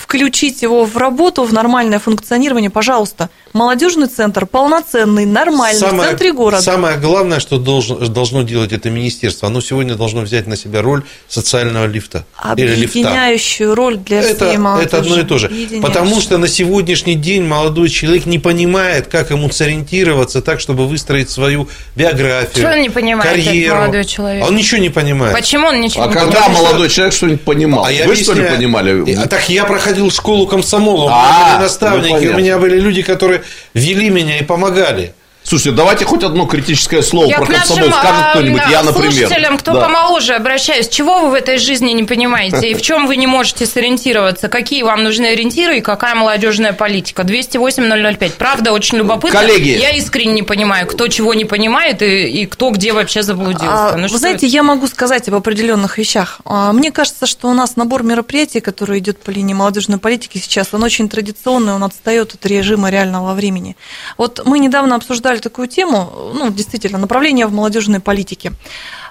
включить его в работу, в нормальное функционирование, пожалуйста. Молодежный центр полноценный, нормальный, в центре города. Самое главное, что должно, должно делать это министерство, оно сегодня должно взять на себя роль социального лифта. Или лифта. Объединяющую роль для Это, всей молодежи. это одно и то же. Объединяющую. Потому что на сегодняшний день молодой человек не понимает, как ему сориентироваться так, чтобы выстроить свою биографию, Что он не понимает, этот карьеру. молодой человек? А Он ничего не понимает. Почему он ничего А не когда понимает? молодой человек что-нибудь понимал? А я Вы что ли объясняю. понимали? А так я проходил школу комсомола, у меня А, были наставники, ну, понятно. у меня были люди, которые вели меня и помогали. Слушайте, давайте хоть одно критическое слово Я про комсомол скажет а, кто-нибудь. Я, например. слушателям, кто Да. помоложе, обращаюсь. Чего вы в этой жизни не понимаете? И в чем вы не можете сориентироваться? Какие вам нужны ориентиры и какая молодежная политика? 208-005. Правда, очень любопытно. Коллеги. Я искренне не понимаю, кто чего не понимает и, и кто где вообще заблудился. А, Ну, вы знаете, это? я могу сказать об определенных вещах. А, Мне кажется, что у нас набор мероприятий, который идет по линии молодежной политики сейчас, он очень традиционный, он отстает от режима реального времени. Вот мы недавно обсуждали такую тему, ну, действительно, направление в молодежной политике.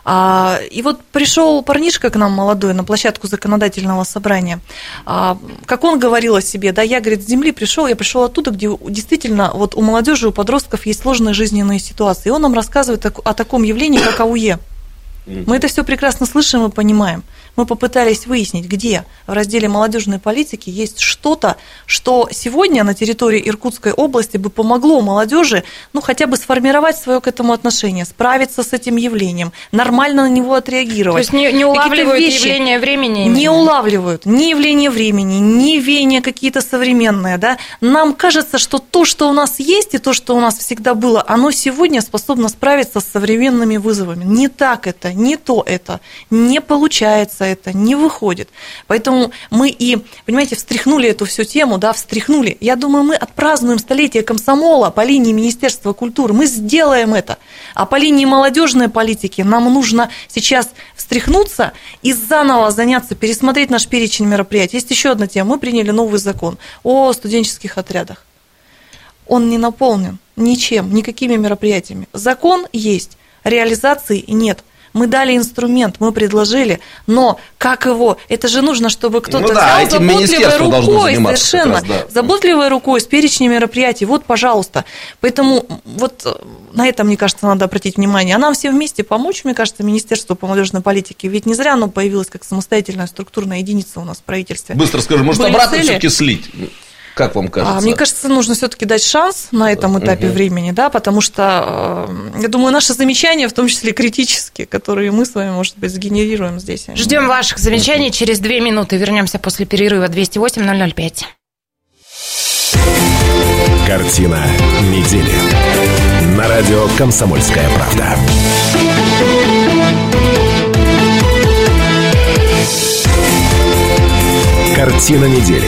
А, И вот пришел парнишка к нам молодой на площадку законодательного собрания. А, Как он говорил о себе, да, я, говорит, с земли пришел, я пришел оттуда, где действительно вот у молодежи, у подростков есть сложные жизненные ситуации. И он нам рассказывает о таком явлении, как АУЕ. Мы это все прекрасно слышим и понимаем. Мы попытались выяснить, где в разделе молодежной политики есть что-то, что сегодня на территории Иркутской области бы помогло молодежи, ну, хотя бы сформировать свое к этому отношение, справиться с этим явлением, нормально на него То отреагировать. есть не, не улавливают вещи явление времени? Не именно? улавливают ни явление времени, ни веяния какие-то современные. Да? Нам кажется, что то, что у нас есть, и то, что у нас всегда было, оно сегодня способно справиться с современными вызовами. Не так это, не то это, не получается это, не выходит. Поэтому мы и, понимаете, встряхнули эту всю тему, да, встряхнули. Я думаю, мы отпразднуем столетие комсомола по линии Министерства культуры. Мы сделаем это. А по линии молодежной политики нам нужно сейчас встряхнуться и заново заняться, пересмотреть наш перечень мероприятий. Есть еще одна тема. Мы приняли новый закон о студенческих отрядах. Он не наполнен ничем, никакими мероприятиями. Закон есть, реализации нет. Мы дали инструмент, мы предложили, но как его? Это же нужно, чтобы кто-то Ну да, взял заботливой рукой, совершенно, раз, да. заботливой рукой с перечнем мероприятий. Вот, пожалуйста. Поэтому вот э, на это, мне кажется, надо обратить внимание. А нам все вместе помочь, мне кажется, Министерству по молодежной политике. Ведь не зря оно появилось как самостоятельная структурная единица у нас в правительстве. Быстро скажи, может, Были обратно все-таки слить? Как вам кажется? А, мне кажется, нужно все-таки дать шанс на этом этапе угу. времени, да, потому что, э, я думаю, наши замечания, в том числе критические, которые мы с вами, может быть, сгенерируем здесь. Ждем ваших замечаний через две минуты. Вернемся после перерыва 208-005. Картина недели. На радио «Комсомольская правда». Картина недели.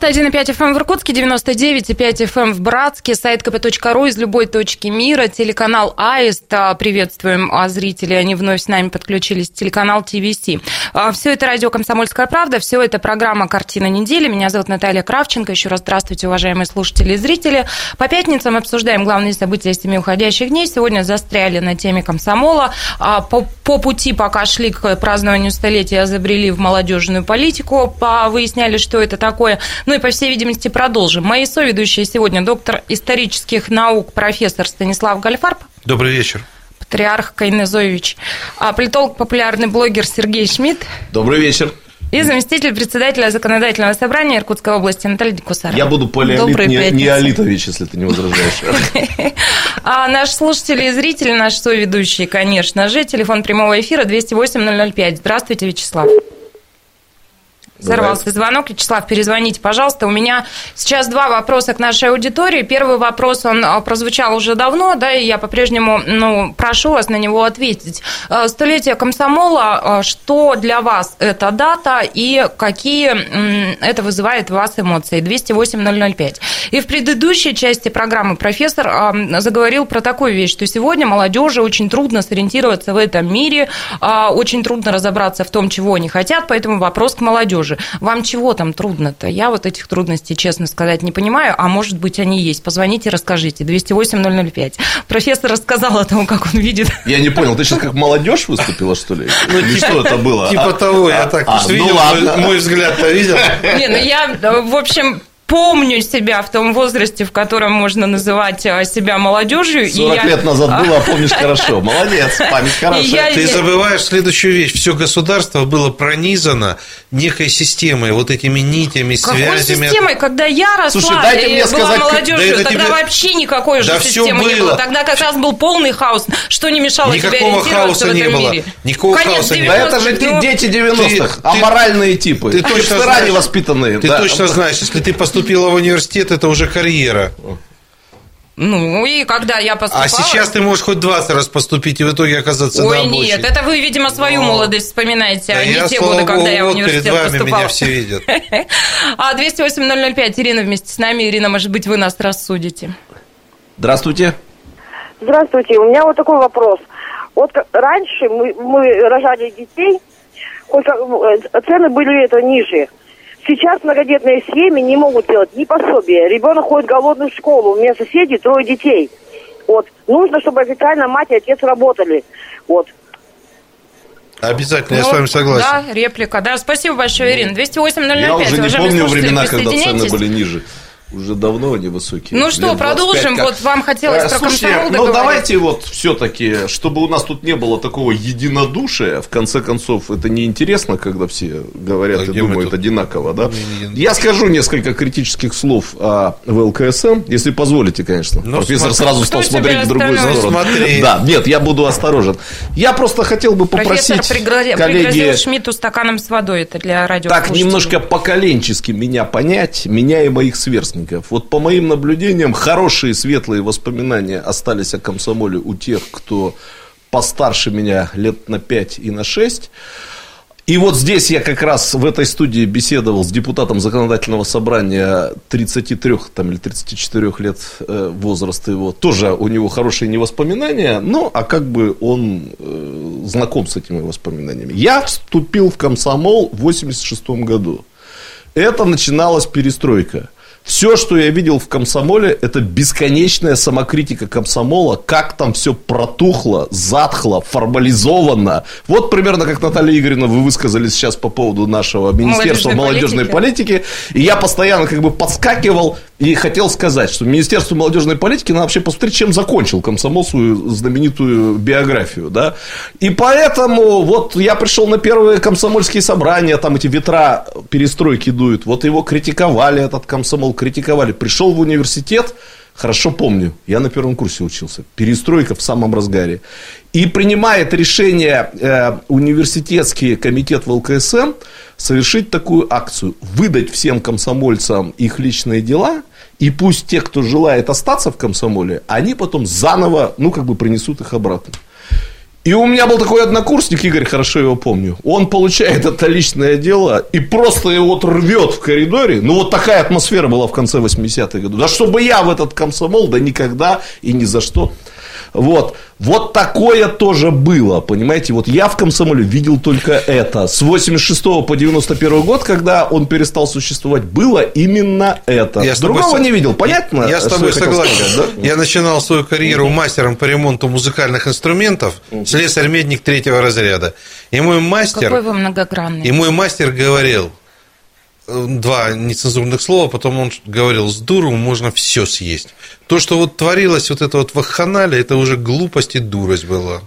91,5 FM эм в Иркутске, 99,5 FM эм в Братске, сайт kp.ру из любой точки мира, телеканал АИСТ. А, приветствуем а, зрителей, они вновь с нами подключились, телеканал ТВС. А, все это радио «Комсомольская правда», все это программа «Картина недели». Меня зовут Наталья Кравченко. Еще раз здравствуйте, уважаемые слушатели и зрители. По пятницам обсуждаем главные события семи уходящих дней. Сегодня застряли на теме комсомола. По, по пути, пока шли к празднованию столетия, забрели в молодежную политику, выясняли, что это такое. Ну и, по всей видимости, продолжим. Мои соведущие сегодня доктор исторических наук, профессор Станислав Гальфарб. Добрый вечер. Патриарх Кайнезович. А политолог, популярный блогер Сергей Шмидт. Добрый вечер. И заместитель председателя законодательного собрания Иркутской области Наталья Дикусара. Я буду полиолит не, не Алитович, если ты не возражаешь. А наши слушатели и зрители, наши соведущие, конечно же. Телефон прямого эфира 208-005. Здравствуйте, Вячеслав. Сорвался звонок. Вячеслав, перезвоните, пожалуйста. У меня сейчас два вопроса к нашей аудитории. Первый вопрос, он а, прозвучал уже давно, да, и я по-прежнему ну, прошу вас на него ответить. А, столетие комсомола, а, что для вас эта дата и какие это вызывает у вас эмоции? 208-005. И в предыдущей части программы профессор заговорил про такую вещь, что сегодня молодежи очень трудно сориентироваться в этом мире, очень трудно разобраться в том, чего они хотят, поэтому вопрос к молодежи тоже. Вам чего там трудно-то? Я вот этих трудностей, честно сказать, не понимаю, а может быть, они есть. Позвоните, расскажите. 208-005. Профессор рассказал о том, как он видит. Я не понял, ты сейчас как молодежь выступила, что ли? Ну, Или что это было? Типа того, я так а, видел, ну мой взгляд-то видел. Не, ну я, в общем, помню себя в том возрасте, в котором можно называть э, себя молодежью. 40 я... лет назад было, а помнишь хорошо. Молодец, память хорошая. Ты забываешь следующую вещь. Все государство было пронизано некой системой, вот этими нитями, Какой связями. системой? Когда я росла Слушай, дайте мне была сказать, молодежью, да тогда тебе... вообще никакой да же системы было. не было. Тогда как раз был полный хаос. Что не мешало Никакого тебе хаоса в этом не было. мире? Никакого Конец хаоса не было. Да это же ну... дети 90-х, аморальные типы. Ты точно знаешь, воспитанные. Ты точно знаешь, если ты поступила в университет, это уже карьера. Ну, и когда я поступала... А сейчас ты можешь хоть 20 раз поступить и в итоге оказаться Ой, на обочине. нет, это вы, видимо, свою Но... молодость вспоминаете, да а не я, те годы, когда я в университет перед вами поступала. меня все видят. А 208-005, Ирина вместе с нами. Ирина, может быть, вы нас рассудите. Здравствуйте. Здравствуйте. У меня вот такой вопрос. Вот раньше мы, мы рожали детей, хоть э, цены были это ниже. Сейчас многодетные семьи не могут делать ни пособия. Ребенок ходит голодный в школу. У меня соседи трое детей. Вот. Нужно, чтобы официально мать и отец работали. Вот. Обязательно, ну, я с вами согласен. Да, реплика. Да, спасибо большое, Ирина. 208 005. Я уже не помню времена, когда цены были ниже уже давно они высокие. Ну что, продолжим. Как... Вот вам хотелось а, про слушайте, комсомол Ну, давайте вот все-таки, чтобы у нас тут не было такого единодушия, в конце концов, это неинтересно, когда все говорят а и думают одинаково, да? Я скажу несколько критических слов о ВЛКСМ, если позволите, конечно. Ну, Профессор смотри. сразу стал смотреть в другую сторону. Ну, смотри. Да, нет, я буду осторожен. Я просто хотел бы попросить Профессор пригрозил, коллеги... пригрозил Шмидту стаканом с водой, это для радио. Так, немножко поколенчески меня понять, меня и моих сверстников сверстников. Вот по моим наблюдениям, хорошие светлые воспоминания остались о комсомоле у тех, кто постарше меня лет на 5 и на 6. И вот здесь я как раз в этой студии беседовал с депутатом законодательного собрания 33 там, или 34 лет э, возраста его. Тоже у него хорошие невоспоминания, но а как бы он э, знаком с этими воспоминаниями. Я вступил в комсомол в 86 году. Это начиналась перестройка. Все, что я видел в комсомоле, это бесконечная самокритика комсомола, как там все протухло, затхло, формализовано. Вот примерно как Наталья Игоревна вы высказались сейчас по поводу нашего Министерства молодежной, молодежной политики. политики. И я постоянно как бы подскакивал, И хотел сказать, что Министерство молодежной политики надо вообще посмотреть, чем закончил комсомол свою знаменитую биографию. Да? И поэтому вот я пришел на первые комсомольские собрания, там эти ветра перестройки дуют. Вот его критиковали, этот комсомол критиковали. Пришел в университет, хорошо помню, я на первом курсе учился, перестройка в самом разгаре. И принимает решение э, университетский комитет в ЛКСМ совершить такую акцию, выдать всем комсомольцам их личные дела, и пусть те, кто желает остаться в комсомоле, они потом заново, ну, как бы принесут их обратно. И у меня был такой однокурсник, Игорь, хорошо его помню. Он получает это личное дело и просто его рвет в коридоре. Ну, вот такая атмосфера была в конце 80-х годов. Да чтобы я в этот комсомол, да никогда и ни за что. Вот. Вот такое тоже было, понимаете? Вот я в комсомоле видел только это. С 86 по 91 год, когда он перестал существовать, было именно это. Я Другого тобой... не видел, понятно? Я с тобой согласен. Сказать, да? Я начинал свою карьеру мастером по ремонту музыкальных инструментов, слесарь-медник третьего разряда. И мой мастер... Какой вы многогранный. И мой мастер говорил, два нецензурных слова, потом он говорил, с дуру можно все съесть. То, что вот творилось вот это вот в Аханале, это уже глупость и дурость была.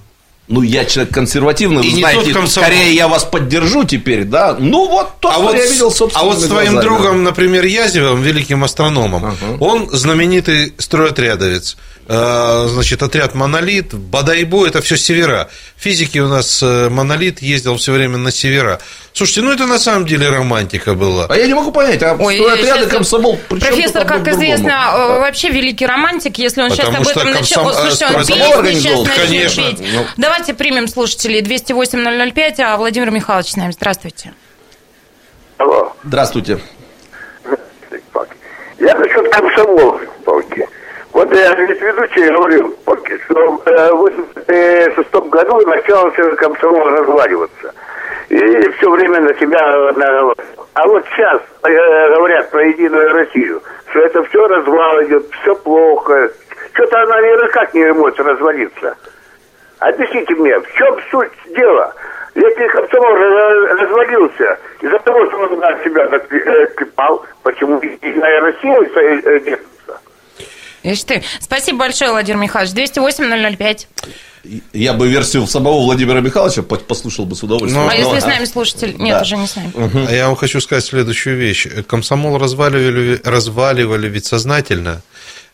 Ну, я человек консервативный, вы знаете, скорее я вас поддержу теперь, да. Ну, вот то, а что вот, я видел, собственно. А вот с твоим глазами. другом, например, Язевым, великим астрономом, ага. он знаменитый стройотрядовец. Э, значит, отряд «Монолит», Бадайбо, это все севера. Физики у нас э, «Монолит» ездил все время на севера. Слушайте, ну это на самом деле романтика была. А я не могу понять, а Ой, отряды комсомол... Профессор, как известно, да. Э, вообще великий романтик. Если он Потому сейчас об этом начал... Комсом... Слушайте, он песни сейчас Конечно. петь. Ну... Давайте примем слушателей 208-005, а Владимир Михайлович с нами. Здравствуйте. Алло. Здравствуйте. Я насчет комсомола, Палки. Вот я ведь ведущий говорил, что в 86 году начался комсомол разваливаться. И все время на себя наговаривал. А вот сейчас э, говорят про Единую Россию, что это все развал идет, все плохо. Что-то она никак не может развалиться. Объясните мне, в чем суть дела? Если комсомол развалился из-за того, что он на себя клепал, почему Единая Россия держится? Ишь ты. Спасибо большое, Владимир Михайлович. 208-005. Я бы версию самого Владимира Михайловича послушал бы с удовольствием. Ну, а если с нами слушатель? Нет, да. уже не с нами. Угу. Я вам хочу сказать следующую вещь. Комсомол разваливали, разваливали ведь сознательно.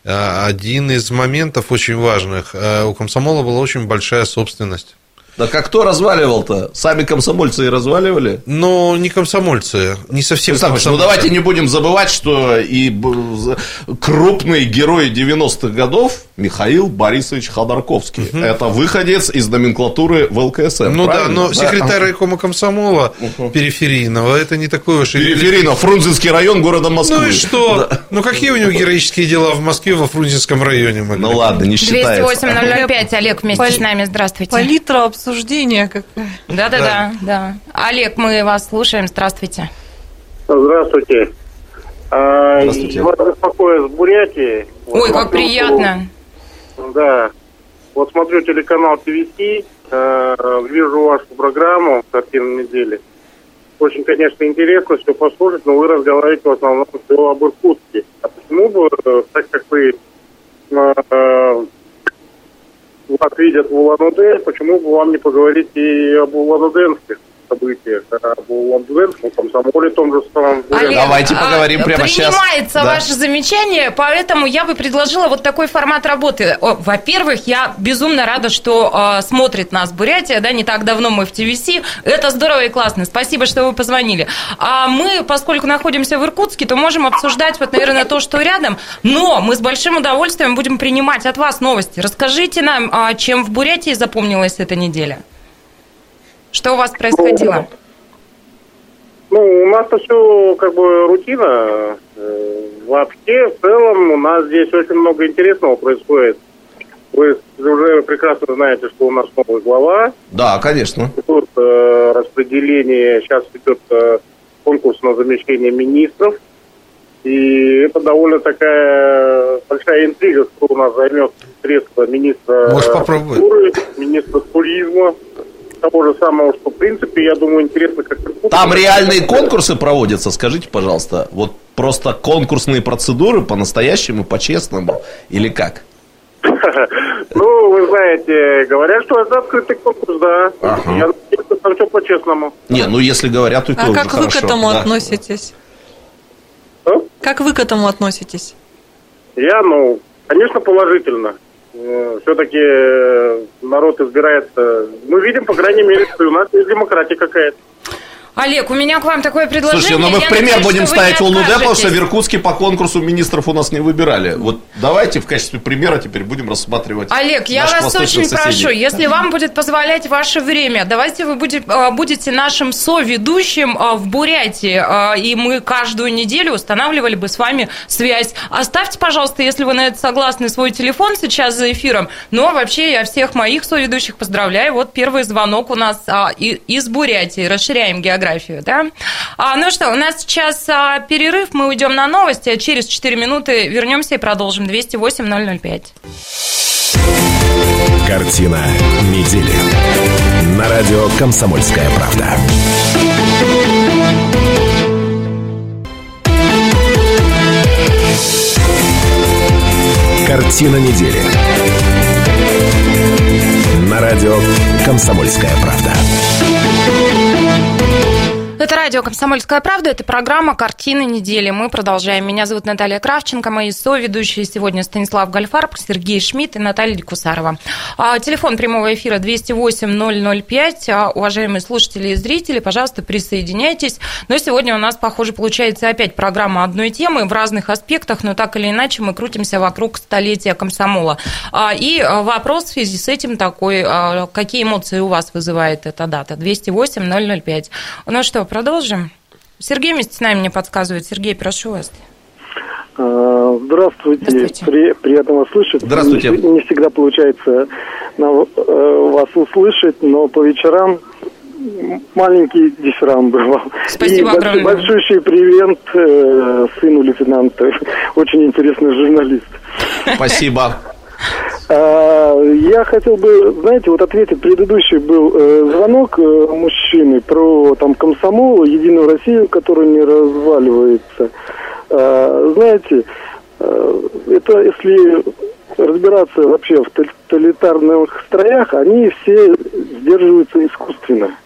А, один из моментов очень важных. А, у комсомола была очень большая собственность. Да как кто разваливал-то? Сами комсомольцы и разваливали? Ну, не комсомольцы, не совсем Александр, комсомольцы. Ну, давайте не будем забывать, что и крупный герой 90-х годов Михаил Борисович Ходорковский. Угу. Это выходец из номенклатуры в ЛКСМ. Ну правильно? да, но да? секретарь райкома комсомола угу. периферийного, это не такой уж... Периферийного, Фрунзенский район города Москвы. Ну и что? Да. Ну какие у него героические дела в Москве во Фрунзенском районе? Могли? Ну ладно, не считается. 208 Олег вместе Пол... с нами, здравствуйте. Палитра обсуждения какая. Да-да-да, да. Олег, мы вас слушаем, здравствуйте. Здравствуйте. А, здравствуйте. Вас беспокоит с Бурятии. Ой, как приятно. Да. Вот смотрю телеканал ТВС, э, вижу вашу программу «Картина недели». Очень, конечно, интересно все послушать, но вы разговариваете в основном все об Иркутске. А почему бы, э, так как вы э, вас видят в Улан-Удэ, почему бы вам не поговорить и об улан-удэнских событиях, об улан-удэнском комсомоле том же самом. Олег, Давайте а, поговорим а, прямо принимается сейчас. Принимается ваше замечание, поэтому я бы предложила вот такой формат работы. Во-первых, я безумно рада, что э, смотрит нас Бурятия, да, не так давно мы в ТВС. Это здорово и классно. Спасибо, что вы позвонили. А мы, поскольку находимся в Иркутске, то можем обсуждать вот, наверное, то, что рядом, но мы с большим удовольствием будем принимать от вас новости. Расскажите нам, а, чем в Бурятии запомнилась эта неделя? Что у вас происходило? Ну, у нас-то все как бы рутина. Э, вообще, в целом, у нас здесь очень много интересного происходит. Вы уже прекрасно знаете, что у нас новый глава. Да, конечно. Тут э, распределение, сейчас идет э, конкурс на замещение министров. И это довольно такая большая интрига, кто у нас займет средства министра Может, культуры, министра туризма. Того же самого, что, в принципе, я думаю, интересно как Там реальные конкурсы проводятся, скажите, пожалуйста. Вот просто конкурсные процедуры по-настоящему, по-честному или как? Ну, вы знаете, говорят, что это открытый конкурс, да. Ага. Я надеюсь, что там все по-честному. Не, ну если говорят, то это А как вы к этому да. относитесь? Как вы к этому относитесь? Я, ну, конечно, положительно. Все-таки народ избирается. Мы видим, по крайней мере, что у нас есть демократия какая-то. Олег, у меня к вам такое предложение. Слушайте, ну мы в пример надеюсь, будем ставить не Улну потому что в Иркутске по конкурсу министров у нас не выбирали. Вот давайте в качестве примера теперь будем рассматривать Олег, я вас очень соседей. прошу, если вам будет позволять ваше время, давайте вы будете, а, будете нашим соведущим а, в Бурятии, а, и мы каждую неделю устанавливали бы с вами связь. Оставьте, пожалуйста, если вы на это согласны, свой телефон сейчас за эфиром. Но вообще я всех моих соведущих поздравляю. Вот первый звонок у нас из Бурятии. Расширяем географию, да? А, ну что, у нас сейчас а, перерыв, мы уйдем на новости, а через 4 минуты вернемся и продолжим. 208-005. Картина недели. На радио «Комсомольская правда». Картина недели. На радио «Комсомольская правда». Это радио «Комсомольская правда», это программа «Картины недели». Мы продолжаем. Меня зовут Наталья Кравченко, мои соведущие сегодня Станислав Гальфарб, Сергей Шмидт и Наталья Дикусарова. А, Телефон прямого эфира 208-005. А, Уважаемые слушатели и зрители, пожалуйста, присоединяйтесь. Но сегодня у нас, похоже, получается опять программа одной темы в разных аспектах, но так или иначе мы крутимся вокруг столетия комсомола. А, И вопрос в связи с этим такой, какие эмоции у вас вызывает эта дата? 208-005. Ну что, продолжим? Сергей вместе с нами мне подсказывает. Сергей, прошу вас. А, Здравствуйте. Здравствуйте. При- приятно вас слышать. Здравствуйте. Не, не всегда получается на- э, вас услышать, но по вечерам маленький дифферам бывал. Спасибо И огромное. большущий привет э, сыну лейтенанта. Очень интересный журналист. Спасибо. А, Я хотел бы, знаете, вот ответить, предыдущий был э, звонок э, мужчины про там комсомол, Единую Россию, которая не разваливается. А, Знаете, э, это если разбираться вообще в тоталитарных строях, они все сдерживаются искусственно.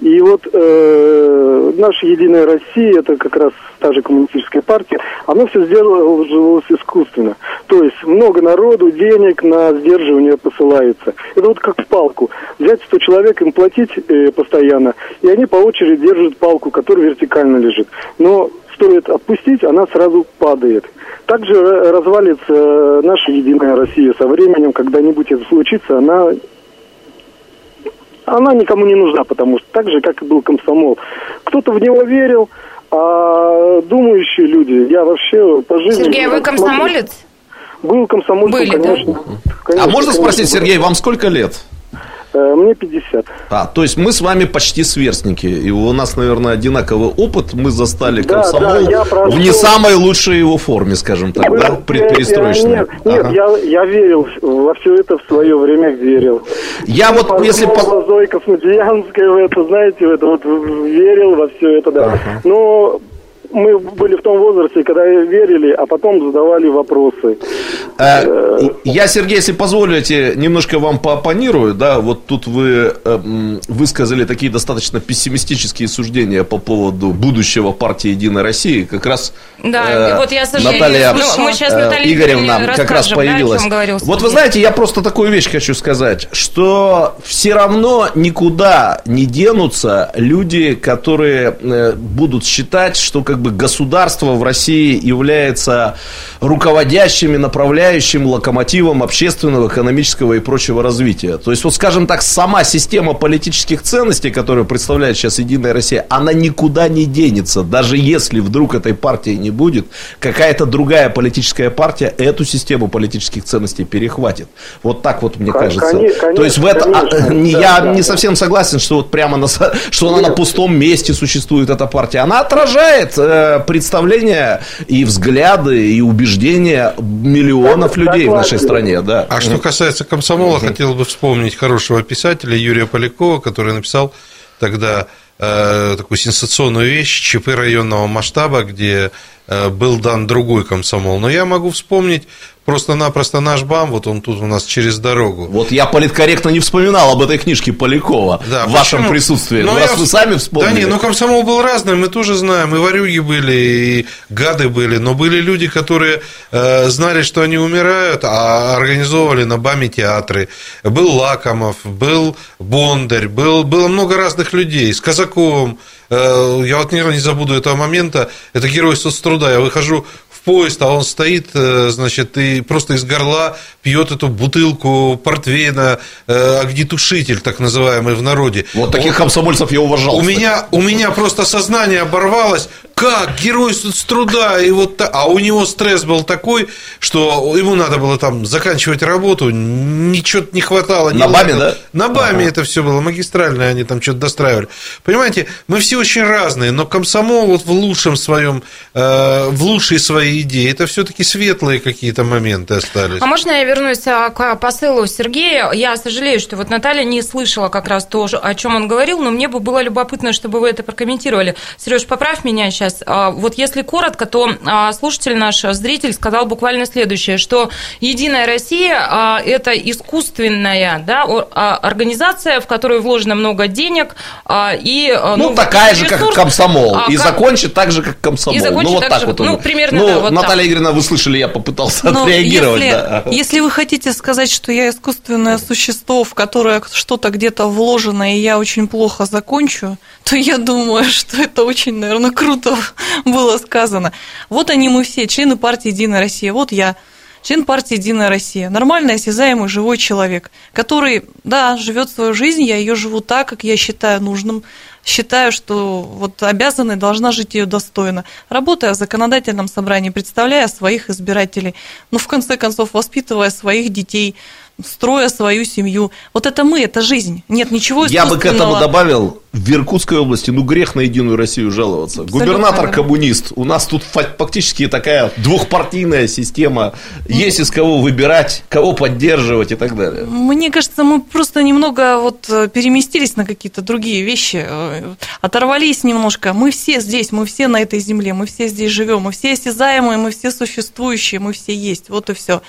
И вот э, наша Единая Россия, это как раз та же коммунистическая партия, она все сдерживалось искусственно. То есть много народу, денег на сдерживание посылается. Это вот как палку. Взять 100 человек, им платить э, постоянно, и они по очереди держат палку, которая вертикально лежит. Но стоит отпустить, она сразу падает. Также э, развалится э, наша Единая Россия со временем, когда-нибудь это случится, она она никому не нужна, потому что так же, как и был комсомол. Кто-то в него верил, а думающие люди, я вообще по жизни... Сергей, вы смотрю- комсомолец? Был комсомольцем, Были, да? конечно. А Конечно, можно спросить, конечно, Сергей, вам сколько лет? Э, Мне 50. А, то есть мы с вами почти сверстники. И у нас, наверное, одинаковый опыт. Мы застали Да, комсомол да, я прошел- в не самой лучшей его форме, скажем так, да, предперестроечной. Нет, нет, Ага. я, я верил во все это в свое время верил. Я вот, если... по- Пазлова, Зоя Космодемьянская в это, знаете, в это вот верил во все это, да. Но мы были в том возрасте, когда верили, а потом задавали вопросы. Э, Я, Сергей, если позволите, немножко вам поопонирую. Да, вот тут вы э, высказали такие достаточно пессимистические суждения по поводу будущего партии Единой России. Как раз Да, э, вот я сожалею, Наталья ну, мы сейчас э, Наталье Игоревна как раз да, появилась. говорил вот вы знаете, я просто такую вещь хочу сказать, что все равно никуда не денутся люди, которые э, будут считать, что как бы государство в России является руководящим и направляющим локомотивом общественного, экономического и прочего развития. То есть, вот скажем так, сама система политических ценностей, которую представляет сейчас Единая Россия, она никуда не денется. Даже если вдруг этой партии не будет, какая-то другая политическая партия эту систему политических ценностей перехватит. Вот так вот мне кажется. коне- То есть в это, а, конечно, не- да, я да, не да. совсем согласен, что вот прямо на, что она на пустом месте существует эта партия. Она отражает э, представления и взгляды и убеждения миллионов миллионов людей в нашей стране, да. А что касается комсомола, хотел бы вспомнить хорошего писателя Юрия Полякова, который написал тогда э, такую сенсационную вещь ЧП районного масштаба, где был дан другой комсомол. Но я могу вспомнить просто-напросто наш БАМ, вот он тут у нас через дорогу. Вот я политкорректно не вспоминал об этой книжке Полякова Да, в вашем почему? присутствии. Ну, Ну, я раз вс- вы сами вспомнили. Да не, ну комсомол был разный, мы тоже знаем, и ворюги были, и гады были, но были люди, которые э, знали, что они умирают, а организовывали на БАМе театры. Был Лакомов, был Бондарь, был, было много разных людей, с Казаковым. Э, я вот никогда не забуду этого момента, это герой соцтруда, я выхожу в поезд, а он стоит, э, значит, и просто из горла пьет эту бутылку портвейна, э, огнетушитель, так называемый в народе. Вот таких Он- комсомольцев я уважал. у кстати. меня, у меня просто сознание оборвалось. Как герой с труда, и вот, та- а у него стресс был такой, что ему надо было там заканчивать работу, ничего не хватало. не На БАМе, да? На БАМе Ага. это все было, магистральное, они там что-то достраивали. Понимаете, мы все очень разные, но комсомол вот в лучшем своем, э, в лучшей своей идее, это все-таки светлые какие-то моменты остались. А можно я вернусь а, к посылу Сергея? Я сожалею, что вот Наталья не слышала как раз то, о чем он говорил, но мне бы было любопытно, чтобы вы это прокомментировали. Сереж, поправь меня сейчас. А, Вот если коротко, то а, слушатель наш, зритель, сказал буквально следующее, что Единая Россия а, – это искусственная да, а, организация, в которой вложено много денег а, и а, Ну, такая же, как ресурс. комсомол. А, и как- закончит так же, как комсомол. И закончит ну, вот так так же, вот. ну, примерно, Ну, да, вот Наталья так. Игоревна, вы слышали, я попытался Но отреагировать. если, да. если вы хотите сказать, что я искусственное существо, в которое что-то где-то вложено, и я очень плохо закончу, то я думаю, что это очень, наверное, круто было сказано. Вот они мы все, члены партии «Единая Россия». Вот я, член партии «Единая Россия». Нормальный, осязаемый, живой человек, который, да, живет свою жизнь, я ее живу так, как я считаю нужным, считаю, что вот обязана и должна жить ее достойно, работая в законодательном собрании, представляя своих избирателей, ну, в конце концов, воспитывая своих детей, строя свою семью. Вот это мы, это жизнь. Нет ничего Я бы к этому добавил, в Иркутской области, ну, грех на Единую Россию жаловаться. Абсолютно Губернатор коммунист. У нас тут фа- фактически такая двухпартийная система. Есть из кого выбирать, кого поддерживать и так далее. Мне кажется, мы просто немного вот э, переместились на какие-то другие вещи, э, оторвались немножко. Мы все здесь, мы все на этой земле, мы все здесь живем, мы все осязаемые, мы все существующие, мы все есть, вот и все.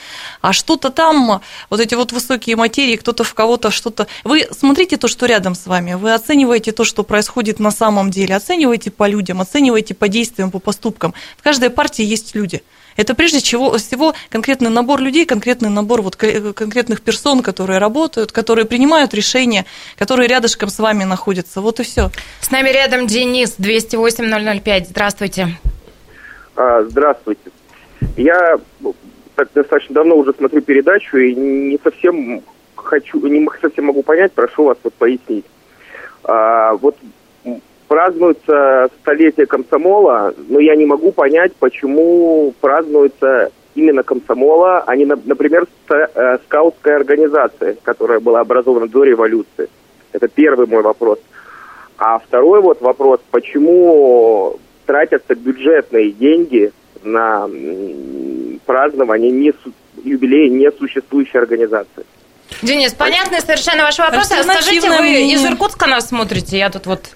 А что-то там, вот эти вот высокие материи, кто-то в кого-то что-то... Вы смотрите то, что рядом с вами, вы оцениваете то, что происходит на самом деле, оцениваете по людям, оцениваете по действиям, по поступкам. В каждой партии есть люди. Это прежде чего, всего конкретный набор людей, конкретный набор вот кон- конкретных персон, которые работают, которые принимают решения, которые рядышком с вами находятся. Вот и все. С нами рядом Денис, 208-005. Здравствуйте. А, Здравствуйте. Я так достаточно давно уже смотрю передачу и не совсем хочу, не совсем могу понять, прошу вас вот пояснить. А, вот празднуется столетие комсомола, но я не могу понять, почему празднуется именно комсомола, а не, на- например, э, скаутская организация, которая была образована до революции. Это первый мой вопрос. А второй вот вопрос, почему тратятся бюджетные деньги на празднование не юбилея несуществующей организации? Денис, понятный совершенно ваш вопрос. А Скажите, вы мнение. из Иркутска нас смотрите? Я тут вот...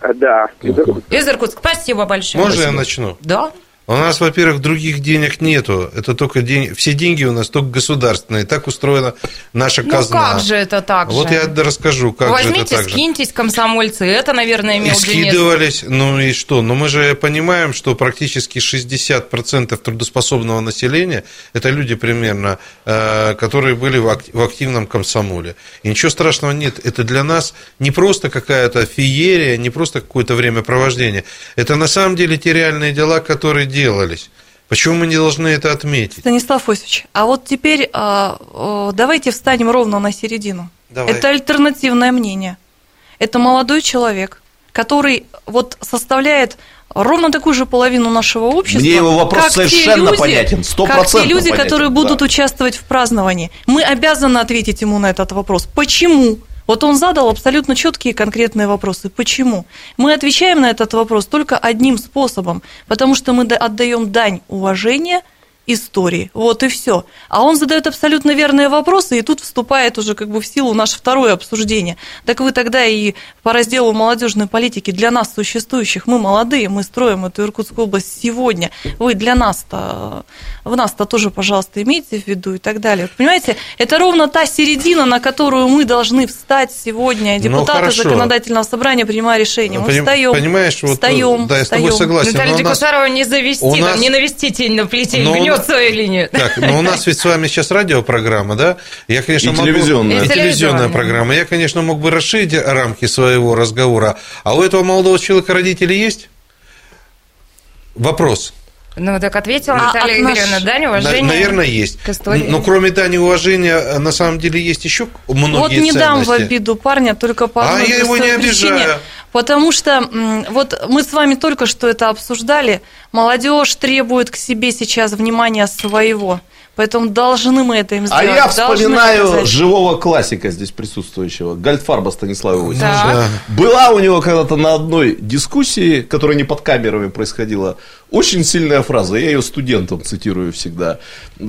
А, Да, из Иркутска. Из Иркутска. Спасибо большое. Можно я начну? Да. У нас, во-первых, других денег нету. Это только день... Все деньги у нас только государственные. Так устроена наша Ну казна. как же это так Вот же? я расскажу, как же Возьмите, это так же. скиньтесь, комсомольцы. Это, наверное, И имел Денис. скидывались, ну и что? Но мы же понимаем, что практически 60% трудоспособного населения – это люди примерно, э, которые были в активном комсомоле. И ничего страшного нет. Это для нас не просто какая-то феерия, не просто какое-то времяпровождение. Это на самом деле те реальные дела, которые делались. Почему мы не должны это отметить? Станислав Осипович, а вот теперь а, давайте встанем ровно на середину. Давай. Это альтернативное мнение. Это молодой человек, который вот составляет ровно такую же половину нашего общества. Мне его вопрос как те совершенно люди- понятен, Как те люди, понятен, которые да. будут участвовать в праздновании. Мы обязаны ответить ему на этот вопрос. Почему? Вот он задал абсолютно четкие конкретные вопросы. Почему? Мы отвечаем на этот вопрос только одним способом, потому что мы да- отдаем дань уважения истории. Вот и все. А он задает абсолютно верные вопросы, и тут вступает уже как бы в силу наше второе обсуждение. Так вы тогда и по разделу молодежной политики для нас существующих, мы молодые, мы строим эту Иркутскую область сегодня. Вы для нас-то, в нас-то тоже, пожалуйста, имейте в виду и так далее. Понимаете, это ровно та середина, на которую мы должны встать сегодня, Ну, депутаты хорошо. законодательного собрания, принимая решения. Мы Поним- встаем, понимаешь, вот, встаем, да, я с тобой встаем. согласен. Наталья нас- Дегусарова не завести, у там, нас- не навести тень на плетень, Но свою линию. Так, но у нас ведь с вами сейчас радиопрограмма, да? Я, конечно, И могу- телевизионная. И телевизионная программа. Я, конечно, мог бы расширить рамки своего разговора. А у этого молодого человека родители есть? Вопрос. Ну, так ответила А Наталья от наш- Игоревна, да, На- неуважение Наверное, есть. к истории. Но кроме дани уважения, на самом деле есть еще многие Вот не дам в ценности. обиду парня только по А одной я его не обижаю. Потому что вот мы с вами только что это обсуждали. Молодежь требует к себе сейчас внимания своего. Поэтому должны мы это им А сделать. я должны вспоминаю живого классика здесь присутствующего, Гальдфарба Станислава. Так. Да. Была у него когда-то на одной дискуссии, которая не под камерами происходила, очень сильная фраза. Я ее студентам цитирую всегда.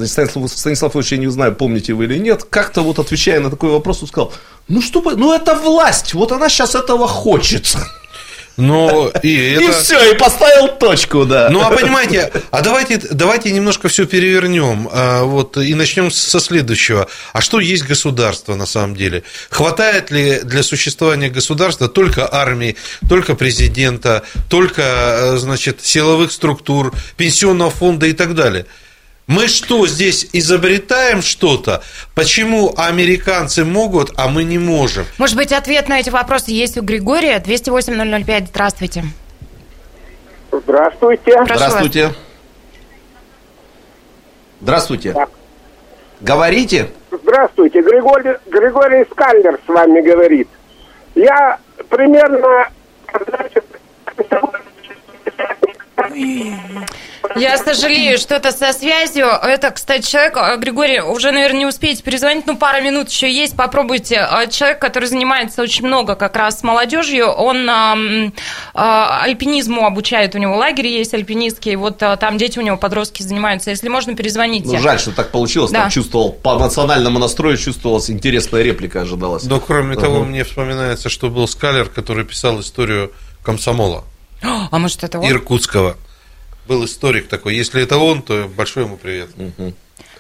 Станислав, Станислав Ильич, я не знаю, помните вы или нет, как-то вот отвечая на такой вопрос, он сказал, ну что бы, ну это власть, вот она сейчас этого хочет. Но и И это... все, и поставил точку, да. Ну, а понимаете, а давайте, давайте немножко все перевернем а, вот, и начнем со следующего. А что есть государство на самом деле? Хватает ли для существования государства только армии, только президента, только, э, значит, силовых структур, пенсионного фонда и так далее? Мы что, здесь изобретаем что-то? Почему американцы могут, а мы не можем? Может быть, ответ на эти вопросы есть у Григория? 208-005, здравствуйте. Здравствуйте. Прошу вас. Здравствуйте. Здравствуйте. Говорите. Здравствуйте. Григорий, Григорий Скаллер с вами говорит. Я примерно... Я сожалею, что-то со связью. Это, кстати, человек, э, Григорий, уже, наверное, не успеете перезвонить, ну, пара минут еще есть, попробуйте. Э, Человек, который занимается очень много как раз с молодежью, он ам, а, альпинизму обучает, у него лагерь есть альпинистский, вот а, там дети у него, подростки занимаются. Если можно, перезвоните. Ну, жаль, что так получилось. Да. Там чувствовал, по эмоциональному настрою чувствовалась интересная реплика ожидалась. Но кроме Ага. того, мне вспоминается, что был Скалер, который писал историю комсомола. А может, это он? Иркутского. Был историк такой. Если это он, то большой ему привет.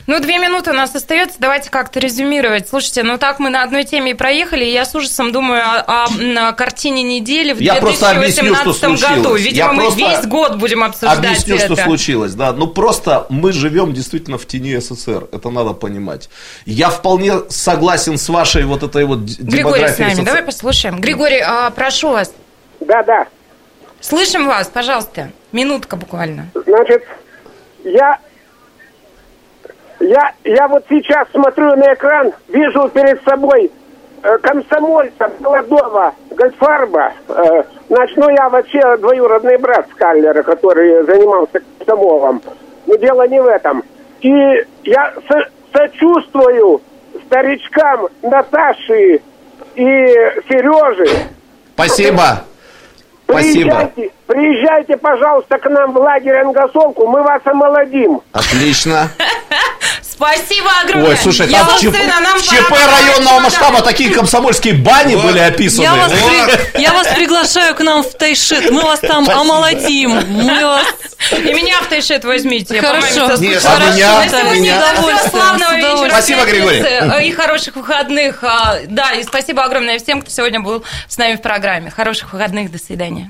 Ну, две минуты у нас остается, давайте как-то резюмировать. Слушайте, ну так мы на одной теме и проехали, и я с ужасом думаю о, о, о картине недели в Я просто объясню, что 2018 году. Видимо, Я мы просто весь год будем обсуждать Объясню, это. что случилось, да. Ну, просто мы живем действительно в тени СССР. Это надо понимать. Я вполне согласен с вашей вот этой вот Григорий демографией. с нами, соци- давай послушаем. Григорий, а, прошу вас. Да, да. Слышим вас, пожалуйста. Минутка буквально. Значит, я, я, я вот сейчас смотрю на экран, вижу перед собой э, комсомольца молодого Гольфарба. Э, значит, ну я вообще двоюродный брат Скаллера, который занимался комсомолом. Но дело не в этом. И я со- сочувствую старичкам Наташи и Сережи. Спасибо. Спасибо. Приезжайте, приезжайте, пожалуйста, к нам в лагерь Ангосовку, мы вас омолодим. Отлично. Спасибо огромное. Ой, слушай, Я там в ЧП, нам в ЧП районного масштаба такие комсомольские бани Вот. были описаны. Я вас, Вот. при- я вас приглашаю к нам в Тайшет. Мы вас там Спасибо. омолодим. Мы вас... И меня в тайшет возьмите. Хорошо. Нет, а меня? На сегодня Меня? С удовольствием, славного вечера. Спасибо, Григорий. пятницы, И хороших выходных. А, Да, и спасибо огромное всем, кто сегодня был с нами в программе. Хороших выходных. До свидания.